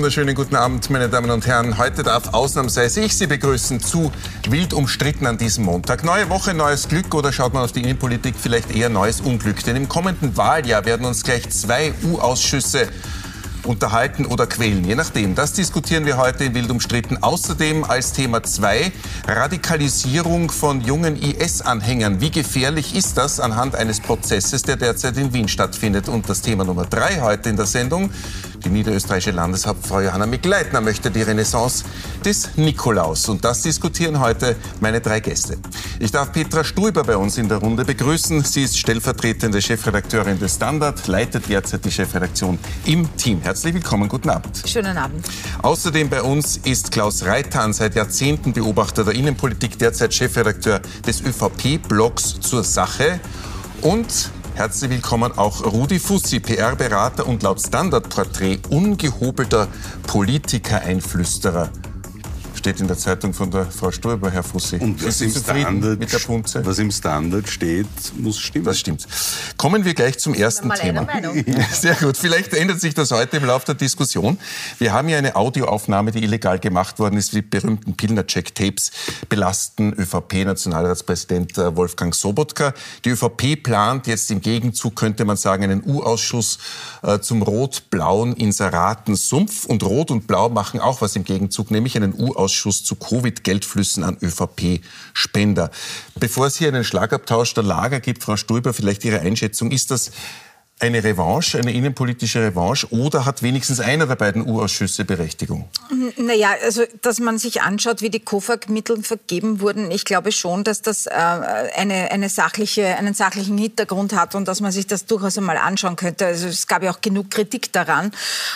wunderschönen guten Abend, meine Damen und Herren. Heute darf ausnahmsweise ich Sie begrüßen zu Wild umstritten an diesem Montag. Neue Woche, neues Glück oder schaut man auf die Innenpolitik vielleicht eher neues Unglück? Denn im kommenden Wahljahr werden uns gleich zwei U-Ausschüsse unterhalten oder quälen, je nachdem. Das diskutieren wir heute in Wild umstritten. Außerdem als Thema 2 Radikalisierung von jungen IS-Anhängern. Wie gefährlich ist das anhand eines Prozesses, der derzeit in Wien stattfindet? Und das Thema Nummer 3 heute in der Sendung die niederösterreichische Landeshauptfrau Johanna Mikleitner möchte die Renaissance des Nikolaus. Und das diskutieren heute meine drei Gäste. Ich darf Petra Stuiber bei uns in der Runde begrüßen. Sie ist stellvertretende Chefredakteurin des Standard, leitet derzeit die Chefredaktion im Team. Herzlich willkommen, guten Abend. Schönen Abend. Außerdem bei uns ist Klaus Reitan, seit Jahrzehnten Beobachter der Innenpolitik, derzeit Chefredakteur des ÖVP-Blogs zur Sache. Und Herzlich willkommen auch Rudi Fussi, PR-Berater und laut Standardporträt ungehobelter Politiker-Einflüsterer steht in der Zeitung von der Frau Stoiber, Herr Fussi. Und was im, Standard, mit der Punze? was im Standard steht, muss stimmen. Das stimmt. Kommen wir gleich zum ersten Thema. Sehr gut. Vielleicht ändert sich das heute im Laufe der Diskussion. Wir haben ja eine Audioaufnahme, die illegal gemacht worden ist. Die berühmten Pilner-Check-Tapes belasten ÖVP-Nationalratspräsident äh, Wolfgang Sobotka. Die ÖVP plant jetzt im Gegenzug, könnte man sagen, einen U-Ausschuss äh, zum rot-blauen Inseratensumpf. Und Rot und Blau machen auch was im Gegenzug, nämlich einen U-Ausschuss Ausschuss zu Covid-Geldflüssen an ÖVP-Spender. Bevor es hier einen Schlagabtausch der Lager gibt, Frau Stulber, vielleicht Ihre Einschätzung, ist das eine Revanche, eine innenpolitische Revanche oder hat wenigstens einer der beiden U-Ausschüsse Berechtigung? Naja, also dass man sich anschaut, wie die KOFAG-Mittel vergeben wurden, ich glaube schon, dass das äh, eine, eine sachliche, einen sachlichen Hintergrund hat und dass man sich das durchaus einmal anschauen könnte. Also es gab ja auch genug Kritik daran.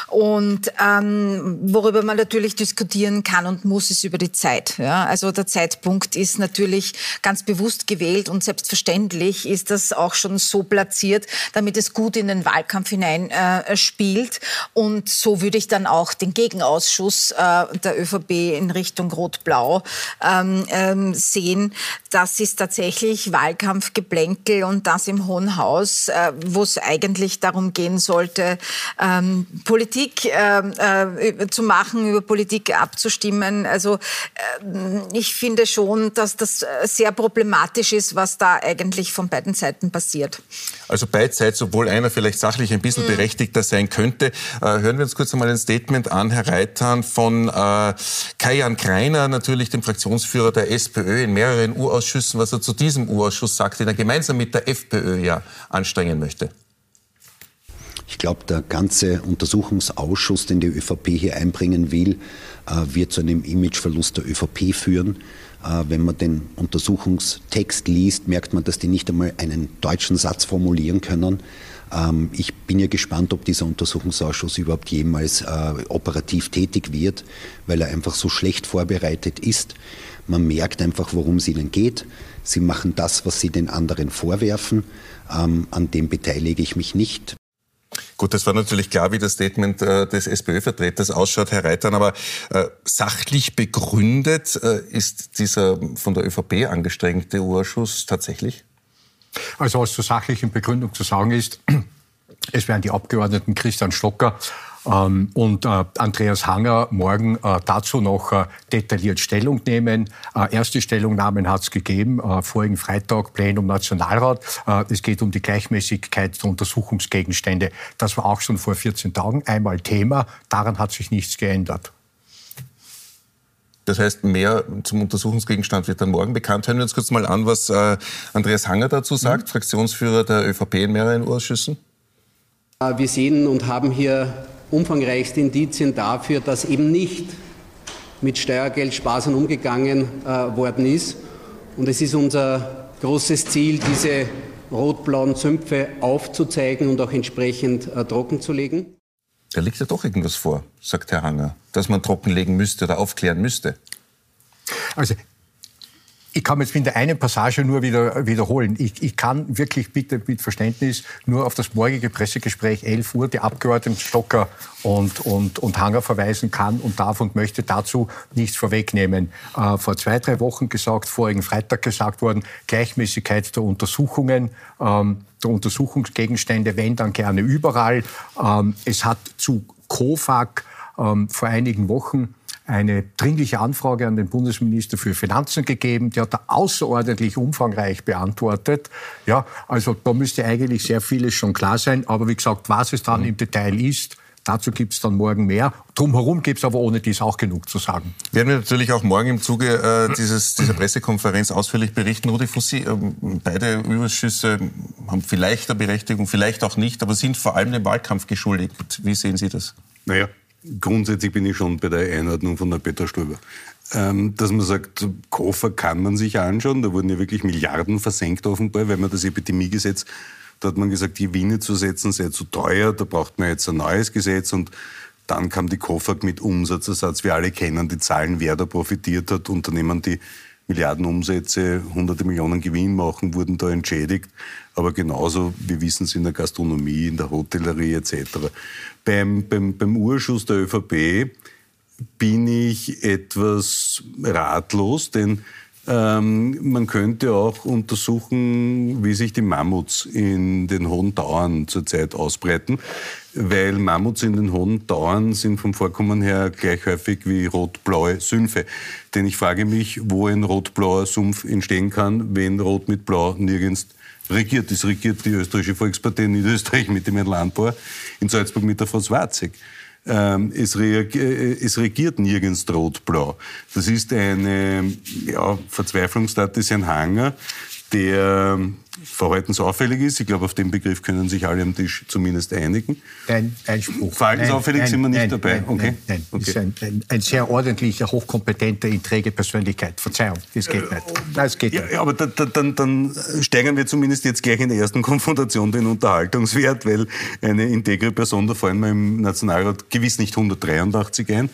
Und ähm, worüber man natürlich diskutieren kann und muss, ist über die Zeit. Ja? Also der Zeitpunkt ist natürlich ganz bewusst gewählt und selbstverständlich ist das auch schon so platziert, damit es gut gut in den Wahlkampf hinein äh. Und so würde ich dann auch den Gegenausschuss äh, der ÖVP in Richtung Rot-Blau ähm, ähm, sehen. Das ist tatsächlich Wahlkampfgeplänkel und das im Hohen Haus, äh, wo es eigentlich darum gehen sollte, ähm, Politik ähm, äh, zu machen, über Politik abzustimmen. Also äh, ich finde schon, dass das sehr problematisch ist, was da eigentlich von beiden Seiten passiert. Also beidseitig, sowohl einer vielleicht sachlich ein bisschen mhm. berechtigter sein könnte. Äh, hören wir uns kurz einmal ein Statement an, Herr Reithan, von äh, Kajan Kreiner, natürlich dem Fraktionsführer der SPÖ in mehreren U-Ausschüssen, was er zu diesem U-Ausschuss sagt, den er gemeinsam mit der FPÖ ja anstrengen möchte. Ich glaube, der ganze Untersuchungsausschuss, den die ÖVP hier einbringen will, äh, wird zu einem Imageverlust der ÖVP führen. Wenn man den Untersuchungstext liest, merkt man, dass die nicht einmal einen deutschen Satz formulieren können. Ähm, ich bin ja gespannt, ob dieser Untersuchungsausschuss überhaupt jemals äh, operativ tätig wird, weil er einfach so schlecht vorbereitet ist. Man merkt einfach, worum es ihnen geht. Sie machen das, was sie den anderen vorwerfen. Ähm, an dem beteilige ich mich nicht. Gut, das war natürlich klar, wie das Statement äh, des SPÖ-Vertreters ausschaut, Herr Reitern, aber äh, sachlich begründet äh, ist dieser von der ÖVP angestrengte Urschuss tatsächlich? Also was zur sachlichen Begründung zu sagen ist, es werden die Abgeordneten Christian Stocker ähm, und äh, Andreas Hanger morgen äh, dazu noch äh, detailliert Stellung nehmen. erste Stellungnahmen hat es gegeben, vorigen Freitag Plenum Nationalrat. es geht um die Gleichmäßigkeit der Untersuchungsgegenstände. Das war auch schon vor 14 Tagen einmal Thema. Daran hat sich nichts geändert. Das heißt, mehr zum Untersuchungsgegenstand wird dann morgen bekannt. Hören wir uns kurz mal an, was äh, Andreas Hanger dazu sagt, mhm. Fraktionsführer der ÖVP in mehreren Ausschüssen. Wir sehen und haben hier umfangreichste Indizien dafür, dass eben nicht mit Steuergeld sparsam umgegangen äh, worden ist. Und es ist unser großes Ziel, diese rot-blauen Sümpfe aufzuzeigen und auch entsprechend äh, trockenzulegen. Da liegt ja doch irgendwas vor, sagt Herr Hanger, dass man trockenlegen müsste oder aufklären müsste. Also ich kann jetzt in der einen Passage nur wieder wiederholen. Ich, ich kann wirklich bitte mit Verständnis nur auf das morgige Pressegespräch 11 Uhr die Abgeordneten Stocker und, und, und Hanger verweisen kann und darf und möchte dazu nichts vorwegnehmen. Äh, vor zwei, drei Wochen gesagt, vorigen Freitag gesagt worden, Gleichmäßigkeit der Untersuchungen, ähm, der Untersuchungsgegenstände, wenn dann gerne überall. Ähm, es hat zu COFAG ähm, vor einigen Wochen eine dringliche Anfrage an den Bundesminister für Finanzen gegeben. Die hat er außerordentlich umfangreich beantwortet. Ja, also da müsste eigentlich sehr vieles schon klar sein. Aber wie gesagt, was es dann mhm. im Detail ist, Dazu gibt es dann morgen mehr. Drumherum gibt es aber ohne dies auch genug zu sagen. Werden wir natürlich auch morgen im Zuge äh, dieses, dieser Pressekonferenz ausführlich berichten. Rudi Fussi, äh, beide Überschüsse haben vielleicht eine Berechtigung, vielleicht auch nicht, aber sind vor allem dem Wahlkampf geschuldigt. Wie sehen Sie das? Naja, grundsätzlich bin ich schon bei der Einordnung von der Peter Stöber. Ähm, dass man sagt, Koffer kann man sich anschauen, da wurden ja wirklich Milliarden versenkt offenbar, weil man das Epidemiegesetz da hat man gesagt, Gewinne zu setzen sei zu teuer, da braucht man jetzt ein neues Gesetz und dann kam die KOFAG mit Umsatzersatz. Wir alle kennen die Zahlen, wer da profitiert hat. Unternehmen, die Milliarden Umsätze, hunderte Millionen Gewinn machen, wurden da entschädigt. Aber genauso, wir wissen es in der Gastronomie, in der Hotellerie etc. Beim, beim, beim Urschuss der ÖVP bin ich etwas ratlos, denn ähm, man könnte auch untersuchen, wie sich die Mammuts in den hohen Tauern zurzeit ausbreiten, weil Mammuts in den hohen Tauern sind vom Vorkommen her gleich häufig wie rot-blaue Sümpfe. Denn ich frage mich, wo ein rot-blauer Sumpf entstehen kann, wenn Rot mit Blau nirgends regiert. Es regiert die österreichische Volkspartei in Niederösterreich mit dem Herrn Landbauer, in Salzburg mit der Frau Swarzig. Ähm, es, reagiert, äh, es, regiert nirgends rot-blau. Das ist eine ja, Verzweiflungstat des Herrn Hanger, der verhaltensauffällig ist. Ich glaube, auf den Begriff können sich alle am Tisch zumindest einigen. Ein Einspruch. Verhaltensauffällig nein, sind wir nicht nein, dabei. Nein, okay. nein, nein. Okay. Ist ein, ein, ein, sehr ordentlicher, hochkompetenter, inträge Persönlichkeit. Verzeihung, das geht nicht. Nein, es geht ja, nicht. aber da, da, dann, dann steigern wir zumindest jetzt gleich in der ersten Konfrontation den Unterhaltungswert, weil eine integre Person, da fallen wir im Nationalrat gewiss nicht 183 ein.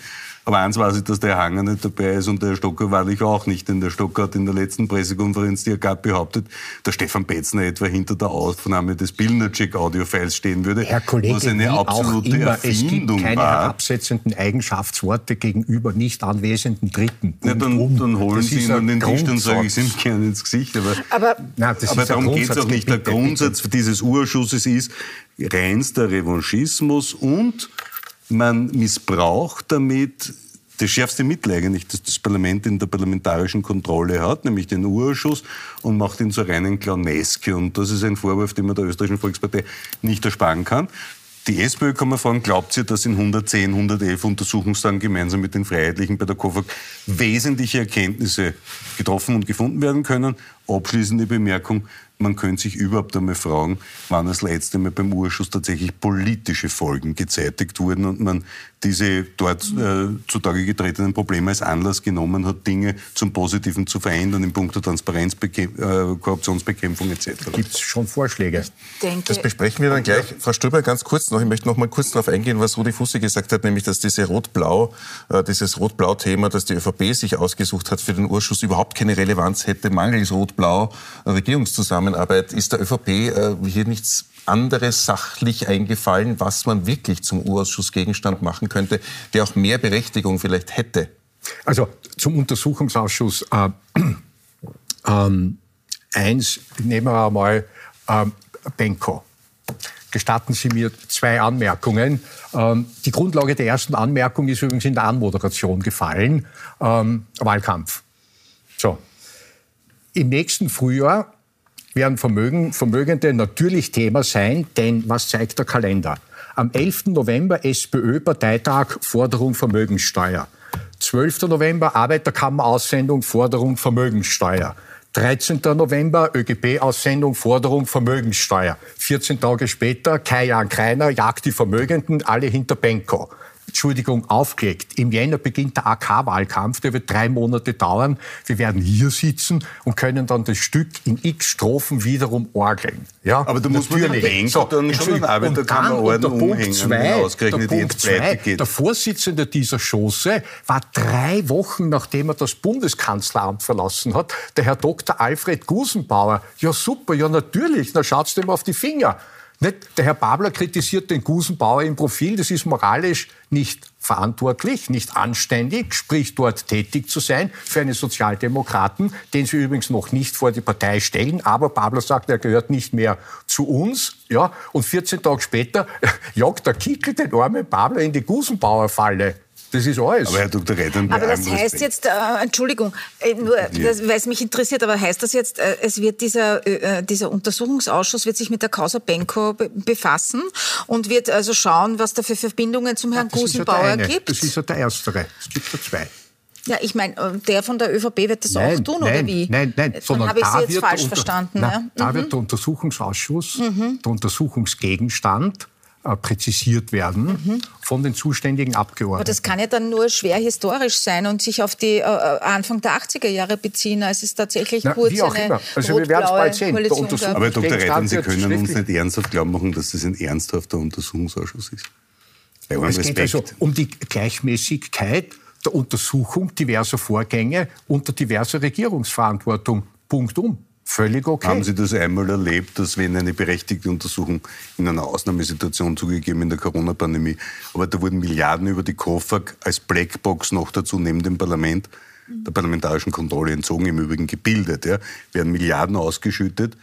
Aber eins weiß ich, dass der Hanger nicht dabei ist und der Stocker wahrlich auch nicht. Denn der Stocker hat in der letzten Pressekonferenz, die er gab, behauptet, dass Stefan Betzner etwa hinter der Aufnahme des Bildnercheck-Audiofiles stehen würde. Herr Kollege, was eine absolute immer, Erfindung es gibt keine war. herabsetzenden Eigenschaftsworte gegenüber nicht anwesenden Dritten. Ja, dann, um. dann holen das Sie ihn an den Tisch, dann sage ich ihm gerne ins Gesicht. Aber, aber, Nein, aber darum geht es auch nicht. Der Grundsatz dieses Urschusses ist reinster Revanchismus und man missbraucht damit das schärfste Mittel eigentlich, das das Parlament in der parlamentarischen Kontrolle hat, nämlich den Urausschuss, und macht ihn zur reinen Clowneske. Und das ist ein Vorwurf, den man der österreichischen Volkspartei nicht ersparen kann. Die SPÖ kann man fragen, glaubt sie, dass in 110, 111 Untersuchungstagen gemeinsam mit den Freiheitlichen bei der KOFAG wesentliche Erkenntnisse getroffen und gefunden werden können? Abschließende Bemerkung, man könnte sich überhaupt einmal fragen, wann das letzte Mal beim Urschuss tatsächlich politische Folgen gezeitigt wurden und man diese dort äh, zutage getretenen Probleme als Anlass genommen hat, Dinge zum Positiven zu verändern in puncto Transparenz, äh, Korruptionsbekämpfung etc. Gibt es schon Vorschläge? Denke, das besprechen wir dann gleich. Frau Stöber, ganz kurz noch. Ich möchte noch mal kurz darauf eingehen, was Rudi Fusse gesagt hat, nämlich, dass diese Rot-Blau, äh, dieses Rot-Blau-Thema, das die ÖVP sich ausgesucht hat für den Urschuss, überhaupt keine Relevanz hätte, mangels Rot-Blau Regierungszusammenarbeit. Ist der ÖVP äh, hier nichts anderes sachlich eingefallen, was man wirklich zum Urausschussgegenstand machen könnte, der auch mehr Berechtigung vielleicht hätte? Also zum Untersuchungsausschuss äh, ähm, eins nehmen wir einmal äh, Benko. Gestatten Sie mir zwei Anmerkungen. Ähm, die Grundlage der ersten Anmerkung ist übrigens in der Anmoderation gefallen. Ähm, Wahlkampf. So. Im nächsten Frühjahr werden Vermögen, Vermögende natürlich Thema sein, denn was zeigt der Kalender? Am 11. November SPÖ-Parteitag Forderung Vermögenssteuer. 12. November Arbeiterkammer-Aussendung Forderung Vermögenssteuer. 13. November ÖGB-Aussendung Forderung Vermögenssteuer. 14 Tage später Kai-Jan Kreiner jagt die Vermögenden alle hinter Benko. Entschuldigung, aufgelegt. Im Jänner beginnt der AK-Wahlkampf, der wird drei Monate dauern. Wir werden hier sitzen und können dann das Stück in x Strophen wiederum orgeln. Ja, aber du musst natürlich denken, so, dann schon einen Arbeiterkammerorden umhängen, zwei, ausgerechnet der Punkt zwei, geht. Der Vorsitzende dieser Schoße war drei Wochen, nachdem er das Bundeskanzleramt verlassen hat, der Herr Dr. Alfred Gusenbauer. Ja super, ja natürlich, na schaut's dem auf die Finger. Nicht? Der Herr Babler kritisiert den Gusenbauer im Profil. Das ist moralisch nicht verantwortlich, nicht anständig, sprich dort tätig zu sein für einen Sozialdemokraten, den Sie übrigens noch nicht vor die Partei stellen. Aber Babler sagt, er gehört nicht mehr zu uns. Ja, und 14 Tage später jagt der Kickel den armen Babler in die Gusenbauerfalle. Das ist alles. Aber Herr Dr. Reitern, aber das heißt Respekt. jetzt, äh, Entschuldigung, äh, nur, das, weil es mich interessiert, aber heißt das jetzt, äh, es wird dieser, äh, äh, dieser Untersuchungsausschuss wird sich mit der Causa Benko be befassen und wird also schauen, was da für Verbindungen zum Herrn Gusenbauer ja gibt? Das ist ja der erstere. Es gibt ja zwei. Ja, ich meine, der von der ÖVP wird das nein, auch tun, nein, oder wie? Nein, nein, Dann habe ich Sie jetzt falsch verstanden. Na, ja? Da mhm. wird der Untersuchungsausschuss, mhm. der Untersuchungsgegenstand äh, präzisiert werden mhm. von den zuständigen Abgeordneten. Aber das kann ja dann nur schwer historisch sein und sich auf die äh, äh Anfang der 80er Jahre beziehen, als es tatsächlich Na, kurz wie auch eine immer. Also wir werden es bald sehen. Aber Dr. Reitern, Sie können uns nicht ernsthaft glauben machen, dass das ein ernsthafter Untersuchungsausschuss ist. Bei es Respekt. geht also um die Gleichmäßigkeit der Untersuchung diverser Vorgänge unter diverser Regierungsverantwortung. Punkt um. Völlig okay. Haben Sie das einmal erlebt, dass wenn eine berechtigte Untersuchung in einer Ausnahmesituation zugegeben in der Corona-Pandemie, aber da wurden Milliarden über die Koffer als Blackbox noch dazu neben dem Parlament der parlamentarischen Kontrolle entzogen, im Übrigen gebildet, ja, werden Milliarden ausgeschüttet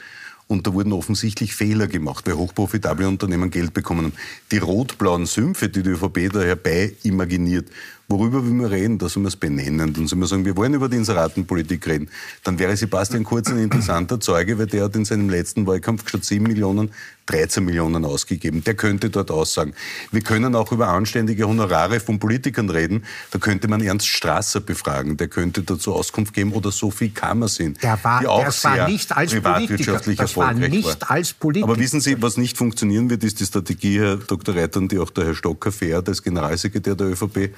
und da wurden offensichtlich Fehler gemacht, weil hochprofitable Unternehmen Geld bekommen haben. Die rot-blauen Sümpfe, die die ÖVP da herbei imaginiert, worüber man reden? Da soll man es benennen. Dann soll man sagen, wir wollen über die Inseratenpolitik reden. Dann wäre Sebastian Kurz ein interessanter Zeuge, weil der hat in seinem letzten Wahlkampf statt 7 Millionen 13 Millionen ausgegeben. Der könnte dort aussagen. Wir können auch über anständige Honorare von Politikern reden. Da könnte man Ernst Strasser befragen. Der könnte dazu Auskunft geben oder Sophie Kammersinn, der war, die auch das sehr war nicht als privatwirtschaftlich das erfolgreich war. nicht war. als Politiker. Aber wissen Sie, was nicht funktionieren wird, ist die Strategie, Herr Dr. Reitern, die auch der Herr Stocker fährt als Generalsekretär der ÖVP,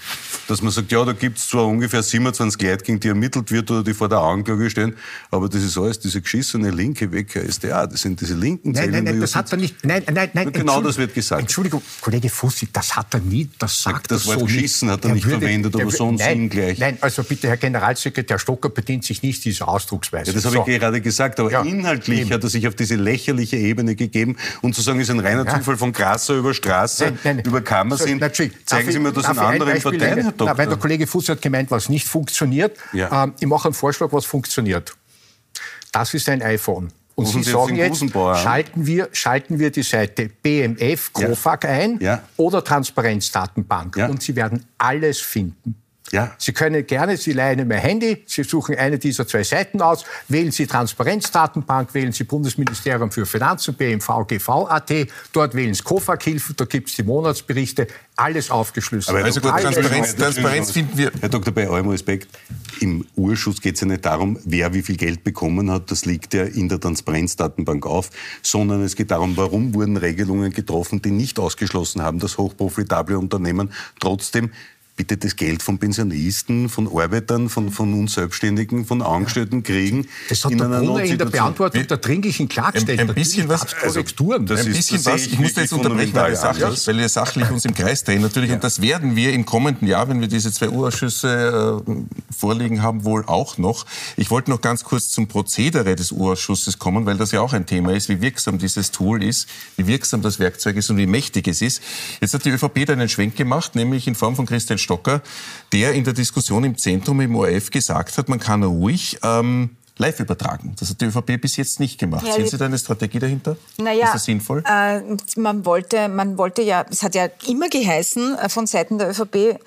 dass man sagt, ja, da gibt es zwar ungefähr 27 Leute, gegen die ermittelt wird oder die vor der Anklage stehen, aber das ist alles diese geschissene linke Wecker SDA. Das sind diese linken. Nein, nein, nein, das hat er nicht. Nein, nein, nein. Genau das wird gesagt. Entschuldigung, Kollege Fussi, das hat er nie, das sagt das er Wort so geschissen nicht. hat er nicht würde, verwendet, aber so und nein, gleich. Nein, also bitte, Herr Generalsekretär Stocker bedient sich nicht dieser Ausdrucksweise. Ja, das habe so. ich gerade gesagt, aber ja, inhaltlich eben. hat er sich auf diese lächerliche Ebene gegeben und zu sagen, ist ein reiner ja. Zufall von Grasser über Straße, nein, nein, über Kammersinn. So, zeigen Sie mir das in anderen Parteien, Herr Doktor. weil der Kollege Fuß hat gemeint, was nicht funktioniert. Ja. Ähm, ich mache einen Vorschlag, was funktioniert. Das ist ein iPhone. Und Sie, Sie sagen jetzt, schalten wir, schalten wir die Seite BMF, COFAG ja. ein ja. oder Transparenzdatenbank. Und Sie werden alles finden. Ja. Sie können gerne, Sie leihen mir Handy, Sie suchen eine dieser zwei Seiten aus, wählen Sie Transparenzdatenbank, wählen Sie Bundesministerium für Finanzen, BMV, GV.at, dort wählen Sie KOFAG-Hilfen, da gibt es die Monatsberichte, alles aufgeschlüsselt. Aber also gut, Transparenz, Transparenz finden wir... Herr Doktor, bei allem Respekt, im Urschuss geht es ja nicht darum, wer wie viel Geld bekommen hat, das liegt ja in der Transparenzdatenbank auf, sondern es geht darum, warum wurden Regelungen getroffen, die nicht ausgeschlossen haben, dass hochprofitable Unternehmen trotzdem bitte das Geld von Pensionisten, von Arbeitern, von, von uns Selbstständigen, von Angestellten kriegen. Das hat in der Brunner in der Beantwortung der dringlichen Klage Ein, ein bisschen was, also, das ein bisschen was, ich muss jetzt unterbrechen, weil wir, sachlich, weil wir sachlich uns im Kreis drehen natürlich. Ja. Und das werden wir im kommenden Jahr, wenn wir diese zwei Urausschüsse äh, vorliegen haben, wohl auch noch. Ich wollte noch ganz kurz zum Prozedere des Urausschusses kommen, weil das ja auch ein Thema ist, wie wirksam dieses Tool ist, wie wirksam das Werkzeug ist und wie mächtig es ist. Jetzt hat die ÖVP da einen Schwenk gemacht, nämlich in Form von Christian Stocker, der in der Diskussion im Zentrum im ORF gesagt hat, man kann ruhig ähm, live übertragen. Das hat die ÖVP bis jetzt nicht gemacht. Ja, Sehen Sie da eine Strategie dahinter? Naja, ist das sinnvoll? Äh, man, wollte, man wollte ja, es hat ja immer geheißen äh, von Seiten der ÖVP,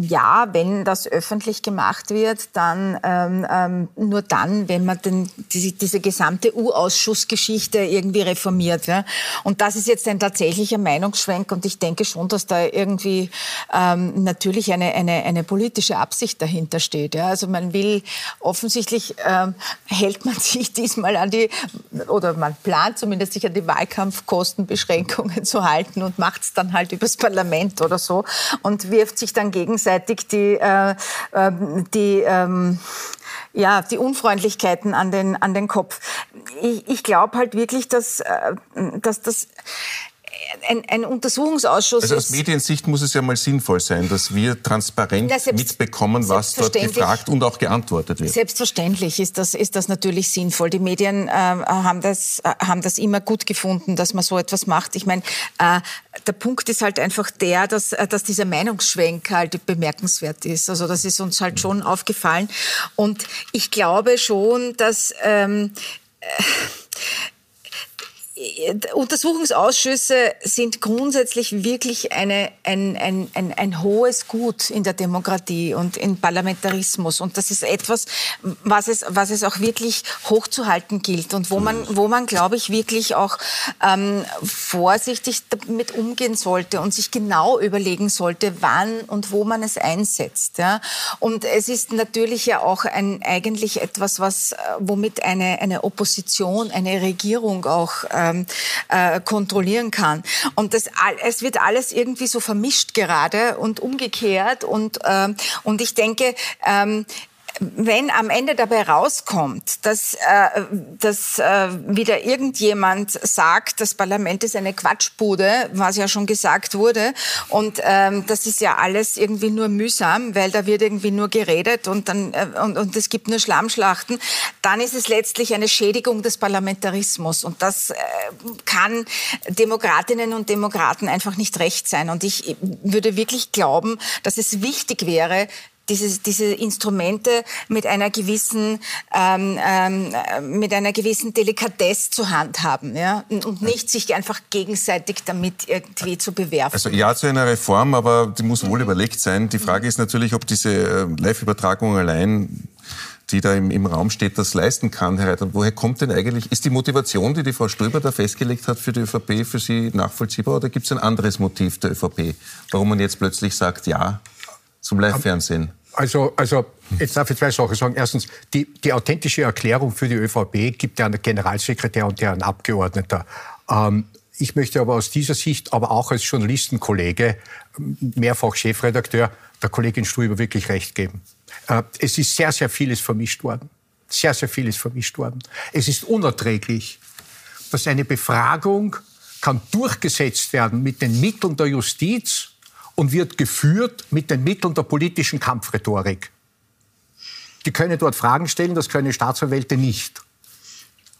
ja, wenn das öffentlich gemacht wird, dann ähm, ähm, nur dann, wenn man den, diese, diese gesamte U-Ausschussgeschichte irgendwie reformiert. Ja? Und das ist jetzt ein tatsächlicher Meinungsschwenk und ich denke schon, dass da irgendwie ähm, natürlich eine, eine, eine politische Absicht dahinter steht. Ja? Also man will offensichtlich ähm, hält man sich diesmal an die, oder man plant zumindest sich an die Wahlkampfkostenbeschränkungen zu halten und macht es dann halt übers Parlament oder so und wirft sich dann gegenseitig die, äh, äh, die ähm, ja, die Unfreundlichkeiten an den, an den Kopf. Ich, ich glaube halt wirklich, dass, äh, dass das ein, ein Untersuchungsausschuss. Also aus Mediensicht muss es ja mal sinnvoll sein, dass wir transparent ja, mitbekommen, was dort gefragt und auch geantwortet wird. Selbstverständlich ist das, ist das natürlich sinnvoll. Die Medien äh, haben, das, äh, haben das immer gut gefunden, dass man so etwas macht. Ich meine, äh, der Punkt ist halt einfach der, dass, äh, dass dieser Meinungsschwenk halt bemerkenswert ist. Also das ist uns halt schon aufgefallen. Und ich glaube schon, dass ähm, äh, Untersuchungsausschüsse sind grundsätzlich wirklich eine, ein, ein, ein, ein hohes Gut in der Demokratie und im Parlamentarismus. Und das ist etwas, was es, was es auch wirklich hochzuhalten gilt und wo man, wo man glaube ich, wirklich auch ähm, vorsichtig damit umgehen sollte und sich genau überlegen sollte, wann und wo man es einsetzt. Ja? Und es ist natürlich ja auch ein, eigentlich etwas, was, äh, womit eine, eine Opposition, eine Regierung auch äh, ähm, äh, kontrollieren kann. Und das, es wird alles irgendwie so vermischt gerade und umgekehrt. Und, ähm, und ich denke, ähm, wenn am Ende dabei rauskommt, dass, äh, dass äh, wieder irgendjemand sagt, das Parlament ist eine Quatschbude, was ja schon gesagt wurde, und ähm, das ist ja alles irgendwie nur mühsam, weil da wird irgendwie nur geredet und, dann, äh, und, und es gibt nur Schlammschlachten, dann ist es letztlich eine Schädigung des Parlamentarismus. Und das äh, kann Demokratinnen und Demokraten einfach nicht recht sein. Und ich würde wirklich glauben, dass es wichtig wäre, diese, diese Instrumente mit einer gewissen ähm, ähm, mit einer gewissen Delikatesse zu handhaben, ja, und nicht sich einfach gegenseitig damit irgendwie zu bewerfen. Also ja zu einer Reform, aber die muss wohl mhm. überlegt sein. Die Frage ist natürlich, ob diese äh, Live-Übertragung allein die da im, im Raum steht, das leisten kann, Herr Reiter. Woher kommt denn eigentlich, ist die Motivation, die die Frau Ströber da festgelegt hat für die ÖVP, für Sie nachvollziehbar oder gibt es ein anderes Motiv der ÖVP, warum man jetzt plötzlich sagt, ja, zum Live-Fernsehen? Also, also jetzt darf ich zwei Sachen sagen. Erstens, die, die authentische Erklärung für die ÖVP gibt ja ein Generalsekretär und der ein Abgeordneter. Ähm, ich möchte aber aus dieser Sicht, aber auch als Journalistenkollege, mehrfach Chefredakteur, der Kollegin Struiber wirklich recht geben. Äh, es ist sehr, sehr vieles vermischt worden. Sehr, sehr vieles vermischt worden. Es ist unerträglich, dass eine Befragung kann durchgesetzt werden mit den Mitteln der Justiz und wird geführt mit den Mitteln der politischen Kampfrhetorik. Die können dort Fragen stellen, das können Staatsanwälte nicht.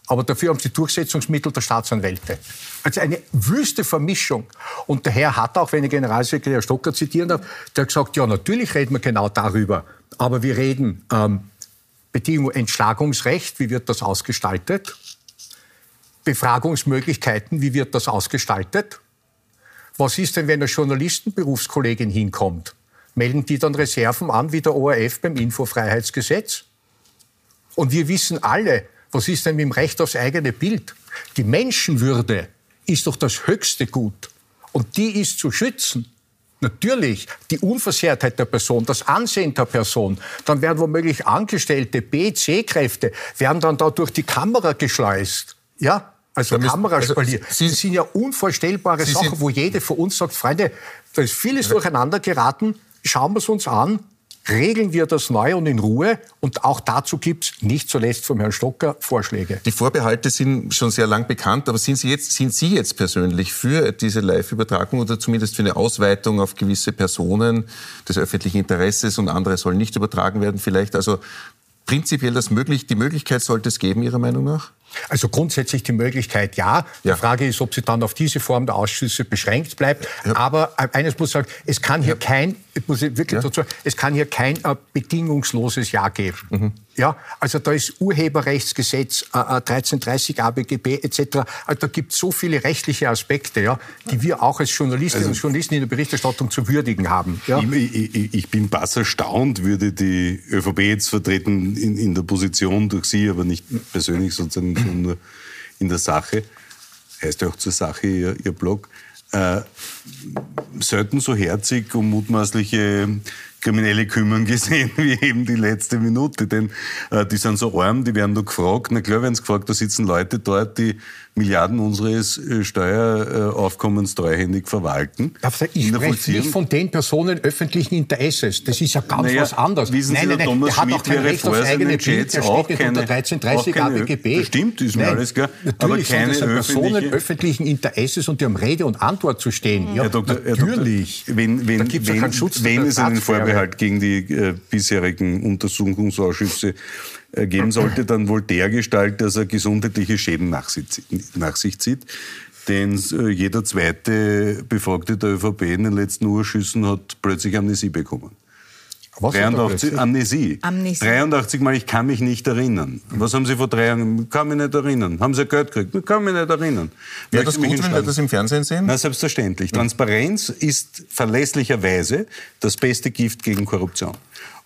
Aber dafür haben sie Durchsetzungsmittel der Staatsanwälte. Also eine wüste Vermischung. Und der Herr hat auch, wenn ich Generalsekretär Stocker zitieren darf, der hat gesagt, ja, natürlich reden wir genau darüber. Aber wir reden ähm, Bedingung Entschlagungsrecht, wie wird das ausgestaltet? Befragungsmöglichkeiten, wie wird das ausgestaltet? Was ist denn, wenn eine Journalistenberufskollegin hinkommt? Melden die dann Reserven an wie der ORF beim Infofreiheitsgesetz? Und wir wissen alle, was ist denn mit dem Recht aufs eigene Bild? Die Menschenwürde ist doch das höchste Gut. Und die ist zu schützen. Natürlich die Unversehrtheit der Person, das Ansehen der Person. Dann werden womöglich Angestellte, B, C-Kräfte, werden dann da durch die Kamera geschleust. Ja, also Kameraspalier. Also Sie, das sind ja unvorstellbare Sie Sachen, wo jede von uns sagt, Freunde, da ist vieles durcheinander geraten, schauen wir es uns an, regeln wir das neu und in Ruhe. Und auch dazu gibt es nicht zuletzt vom Herrn Stocker Vorschläge. Die Vorbehalte sind schon sehr lang bekannt, aber sind Sie jetzt, sind Sie jetzt persönlich für diese Live-Übertragung oder zumindest für eine Ausweitung auf gewisse Personen des öffentlichen Interesses und andere sollen nicht übertragen werden vielleicht? Also prinzipiell das möglich, die Möglichkeit sollte es geben, Ihrer Meinung nach? Also grundsätzlich die Möglichkeit ja. Die ja. Frage ist, ob sie dann auf diese Form der Ausschüsse beschränkt bleibt. Ja. Aber äh, eines muss ich sagen, es kann hier ja. Kein, muss ich wirklich dazu, es kann hier kein äh, bedingungsloses Ja geben. Mhm. Ja, also da ist Urheberrechtsgesetz, äh, 1330 ABGB etc. Also da gibt es so viele rechtliche Aspekte, ja, die wir auch als Journalistinnen also, und Journalisten in der Berichterstattung zu würdigen haben. Ja. Ich, ich, ich, bin bass erstaunt, würde die ÖVP jetzt vertreten in, in der Position durch Sie, aber nicht persönlich sozusagen schon nur in der Sache, heißt ja auch zur Sache Ihr, Ihr Blog, äh, selten so herzig um mutmaßliche kriminelle Kümmern gesehen, wie eben die letzte Minute. Denn äh, die sind so arm, die werden da gefragt. Na klar werden sie gefragt, da sitzen Leute dort, die Milliarden unseres äh, Steueraufkommens treuhändig verwalten. Ich spreche nicht von den Personen öffentlichen Interesses. Das ist ja ganz naja, was anderes. Wissen Sie, nein, nein, nein, der hat auch kein Recht auf eigene Bild, auch steht keine, unter 1330 ABGB. Stimmt, ist mir nein, alles klar. Natürlich aber keine sind das Personen öffentliche... öffentlichen Interesses und die haben Rede und Antwort zu stehen. Ja, Herr Doktor, natürlich. Herr Doktor, wenn, wenn, wenn, wenn es einen. Vorbehalt gegen die äh, bisherigen Untersuchungsausschüsse geben sollte, dann wohl der Gestalt, dass er gesundheitliche Schäden nach sich, zieht- nach sich zieht. Denn äh, jeder zweite Befragte der ÖVP in den letzten Urschüssen hat plötzlich Amnesie bekommen. Was hat er 83, plötzlich? Amnesie. Amnesie. 83 Mal, ich kann mich nicht erinnern. Was haben Sie vor drei Jahren? Ich kann mich nicht erinnern. Haben Sie Geld gekriegt? Ich kann mich nicht erinnern. Wäre das gut, wenn wir das im Fernsehen sehen? Na, selbstverständlich. Transparenz ist verlässlicherweise das beste Gift gegen Korruption.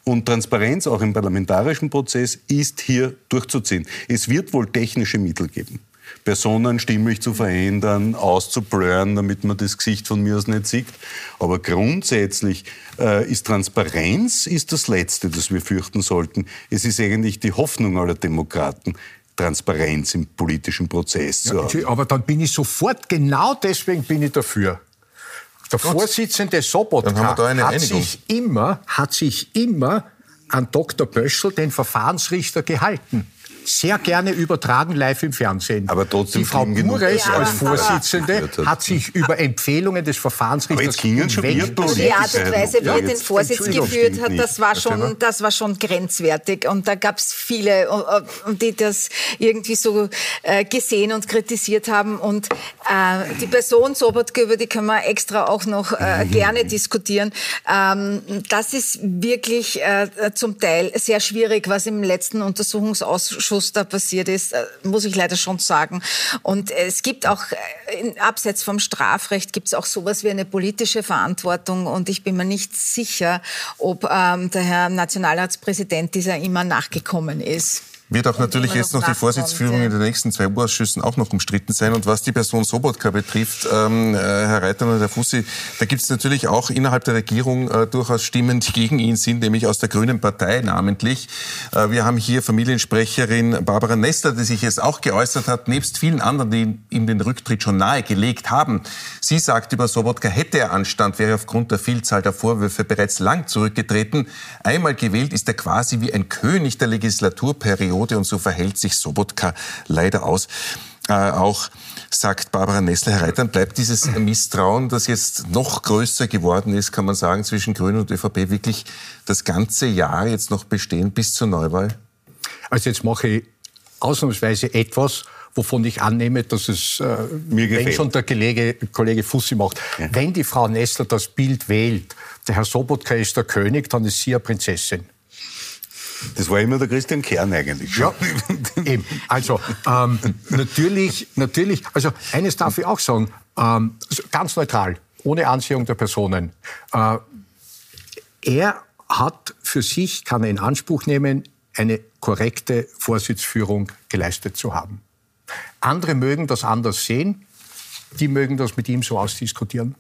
Und Transparenz auch im parlamentarischen Prozess ist hier durchzuziehen. Es wird wohl technische Mittel geben. Personen stimmlich zu verändern, auszublurren, damit man das Gesicht von mir aus nicht sieht. Aber grundsätzlich äh, ist Transparenz ist das Letzte, das wir fürchten sollten. Es ist eigentlich die Hoffnung aller Demokraten, Transparenz im politischen Prozess zu haben. Ja, aber dann bin ich sofort, genau deswegen bin ich dafür. Der Vorsitzende Dann Sobotka hat sich immer, hat sich immer an Dr. Böschel, den Verfahrensrichter, gehalten. Sehr gerne übertragen live im Fernsehen. Aber trotzdem Die Frau Bures Ja, als Vorsitzende Aber- hat sich über Empfehlungen des Verfahrensrichters Aber jetzt gingen schon wieder hinweg- die Art und Weise, wie Ja, er den Vorsitz geführt hat, das war, schon, das war schon grenzwertig. Und da gab es viele, äh, die das irgendwie so äh, gesehen und kritisiert haben. Und äh, die Person Sobotka, über die können wir extra auch noch äh, gerne diskutieren. Ähm, das ist wirklich äh, zum Teil sehr schwierig, was im letzten Untersuchungsausschuss da passiert ist, äh, muss ich leider schon sagen. Und es gibt auch, äh, abseits vom Strafrecht, gibt es auch sowas wie eine politische Verantwortung. Und ich bin mir nicht sicher, ob ähm, der Herr Nationalratspräsident dieser immer nachgekommen ist. Wird auch natürlich jetzt noch die Vorsitzführung in den nächsten zwei U-Ausschüssen auch noch umstritten sein. Und was die Person Sobotka betrifft, ähm, äh, Herr Reiter und Herr Fussi, da gibt es natürlich auch innerhalb der Regierung äh, durchaus Stimmen, die gegen ihn sind, nämlich aus der Grünen Partei namentlich. Äh, wir haben hier Familiensprecherin Barbara Nester, die sich jetzt auch geäußert hat, nebst vielen anderen, die ihm den Rücktritt schon nahegelegt haben. Sie sagt über Sobotka, hätte er Anstand, wäre aufgrund der Vielzahl der Vorwürfe bereits lang zurückgetreten. Einmal gewählt ist er quasi wie ein König der Legislaturperiode und so verhält sich Sobotka leider aus. Äh, auch sagt Barbara Nessler, Herr Reitern, bleibt dieses Misstrauen, das jetzt noch größer geworden ist, kann man sagen, zwischen Grünen und ÖVP wirklich das ganze Jahr jetzt noch bestehen bis zur Neuwahl? Also jetzt mache ich ausnahmsweise etwas, wovon ich annehme, dass es, äh, Mir wenn gefällt. schon der Kollege, Kollege Fussi macht, wenn die Frau Nessler das Bild wählt, der Herr Sobotka ist der König, dann ist sie eine Prinzessin. Das war immer der Christian Kern eigentlich. Ja, eben. Also ähm, natürlich, natürlich, also eines darf ich auch sagen, ähm, ganz neutral, ohne Ansehung der Personen. Äh, er hat für sich, kann er in Anspruch nehmen, eine korrekte Vorsitzführung geleistet zu haben. Andere mögen das anders sehen, die mögen das mit ihm so ausdiskutieren.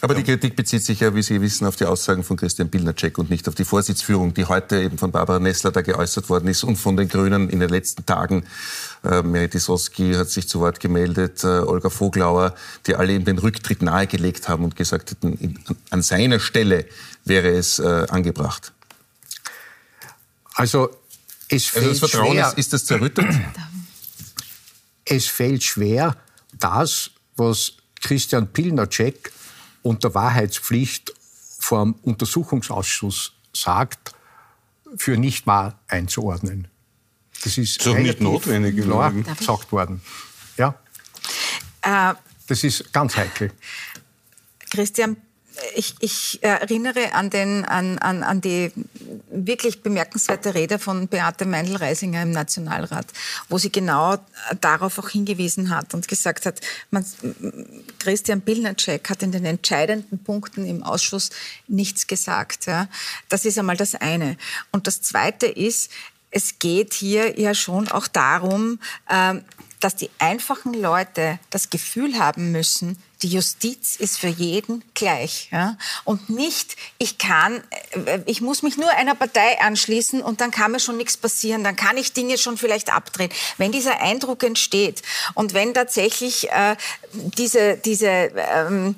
Aber die Kritik bezieht sich ja, wie Sie wissen, auf die Aussagen von Christian Pilnacek und nicht auf die Vorsitzführung, die heute eben von Barbara Nessler da geäußert worden ist und von den Grünen in den letzten Tagen. Äh, Merit Isowski hat sich zu Wort gemeldet, äh, Olga Voglauer, die alle ihm den Rücktritt nahegelegt haben und gesagt hätten, in, an seiner Stelle wäre es äh, angebracht. Also es fällt Also das Vertrauen schwer, ist, ist das zerrüttet? es fällt schwer, das, was Christian Pilnacek unter Wahrheitspflicht vom Untersuchungsausschuss sagt, für nicht wahr einzuordnen. Das ist, Ist auch nicht notwendig klar gesagt worden. Ja, Äh, das ist ganz heikel. Christian, ich, ich erinnere an, den, an, an, an die wirklich bemerkenswerte Rede von Beate Meindl-Reisinger im Nationalrat, wo sie genau darauf auch hingewiesen hat und gesagt hat, man, Christian Pilnacek hat in den entscheidenden Punkten im Ausschuss nichts gesagt. Ja. Das ist einmal das eine. Und das zweite ist, es geht hier ja schon auch darum, ähm, dass die einfachen Leute das Gefühl haben müssen, die Justiz ist für jeden gleich. Ja? Und nicht, ich kann, äh, ich muss mich nur einer Partei anschließen und dann kann mir schon nichts passieren, dann kann ich Dinge schon vielleicht abdrehen. Wenn dieser Eindruck entsteht und wenn tatsächlich äh, diese, diese ähm,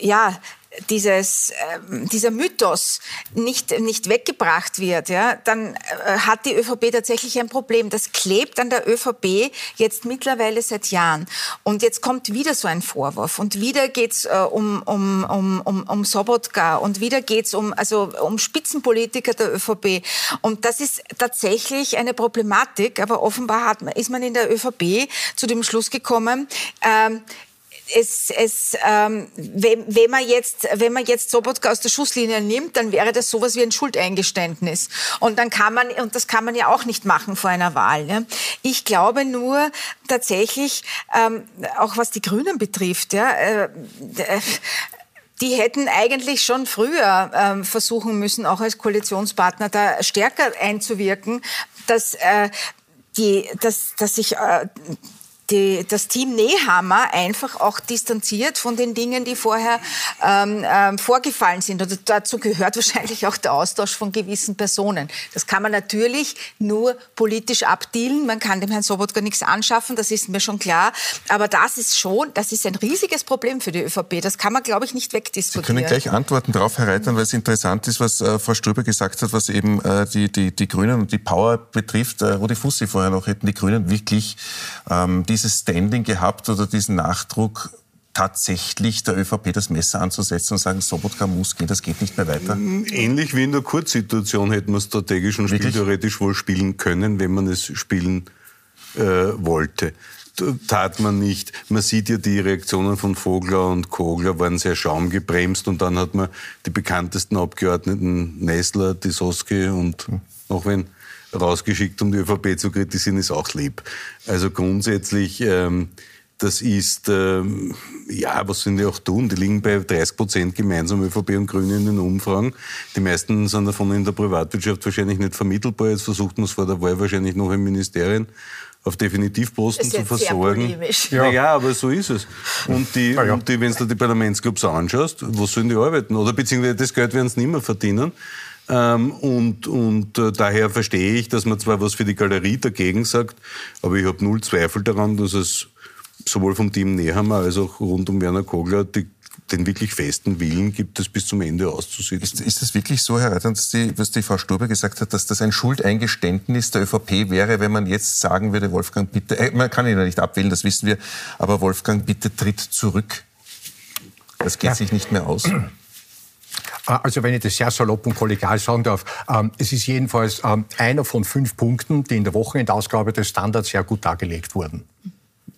ja, dieses, äh, dieser Mythos nicht, nicht weggebracht wird, ja, dann äh, hat die ÖVP tatsächlich ein Problem. Das klebt an der ÖVP jetzt mittlerweile seit Jahren. Und jetzt kommt wieder so ein Vorwurf. Und wieder geht's äh, um, um, um, um, um Sobotka. Und wieder geht's um, also um Spitzenpolitiker der ÖVP. Und das ist tatsächlich eine Problematik. Aber offenbar hat, ist man in der ÖVP zu dem Schluss gekommen, ähm, es, es, ähm, wenn, wenn, man jetzt, wenn man jetzt Sobotka aus der Schusslinie nimmt, dann wäre das sowas wie ein Schuldeingeständnis. Und dann kann man, und das kann man ja auch nicht machen vor einer Wahl. Ja. Ich glaube nur tatsächlich, ähm, auch was die Grünen betrifft, ja, äh, die hätten eigentlich schon früher ähm, versuchen müssen, auch als Koalitionspartner da stärker einzuwirken, dass, äh, die, dass, dass sich äh, die, das Team Nehammer einfach auch distanziert von den Dingen, die vorher ähm, ähm, vorgefallen sind. Und dazu gehört wahrscheinlich auch der Austausch von gewissen Personen. Das kann man natürlich nur politisch abdealen. Man kann dem Herrn Sobotka nichts anschaffen, das ist mir schon klar. Aber das ist schon, das ist ein riesiges Problem für die ÖVP. Das kann man, glaube ich, nicht wegdiskutieren. Sie können gleich Antworten darauf hereitern, weil es interessant ist, was äh, Frau Ströber gesagt hat, was eben äh, die, die, die Grünen und die Power betrifft. Äh, Rudi Fussi vorher noch hätten die Grünen wirklich ähm, diese dieses Standing gehabt oder diesen Nachdruck, tatsächlich der ÖVP das Messer anzusetzen und sagen, Sobotka muss gehen, das geht nicht mehr weiter? Ähnlich wie in der Kurzsituation hätte man strategisch und spieltheoretisch wohl spielen können, wenn man es spielen äh, wollte. Tat man nicht. Man sieht ja, die Reaktionen von Vogler und Kogler waren sehr schaumgebremst und dann hat man die bekanntesten Abgeordneten Nestler, Tisoski und auch wenn rausgeschickt, um die ÖVP zu kritisieren, ist auch lieb. Also grundsätzlich, ähm, das ist, ähm, ja, was sollen die auch tun? Die liegen bei 30 Prozent gemeinsam, ÖVP und Grüne in den Umfragen. Die meisten sind davon in der Privatwirtschaft wahrscheinlich nicht vermittelbar. Jetzt versucht man es vor der Wahl wahrscheinlich noch im Ministerien auf Definitivposten zu versorgen. Ja. ja, aber so ist es. Und, die, ja, ja. und die, wenn du die Parlamentsclubs anschaust, wo sollen die arbeiten? Oder beziehungsweise das Geld werden sie nicht mehr verdienen. Ähm, und und äh, daher verstehe ich, dass man zwar was für die Galerie dagegen sagt, aber ich habe null Zweifel daran, dass es sowohl vom Team Nehammer als auch rund um Werner Kogler die den wirklich festen Willen gibt, es bis zum Ende auszusitzen. Ist, ist das wirklich so, Herr Reitern, was die Frau Sturbe gesagt hat, dass das ein Schuldeingeständnis der ÖVP wäre, wenn man jetzt sagen würde, Wolfgang, bitte, äh, man kann ihn ja nicht abwählen, das wissen wir, aber Wolfgang, bitte tritt zurück. Das geht ja. sich nicht mehr aus. Äh, also wenn ich das sehr salopp und kollegial sagen darf, ähm, es ist jedenfalls ähm, einer von fünf Punkten, die in der Wochenendausgabe des Standards sehr gut dargelegt wurden.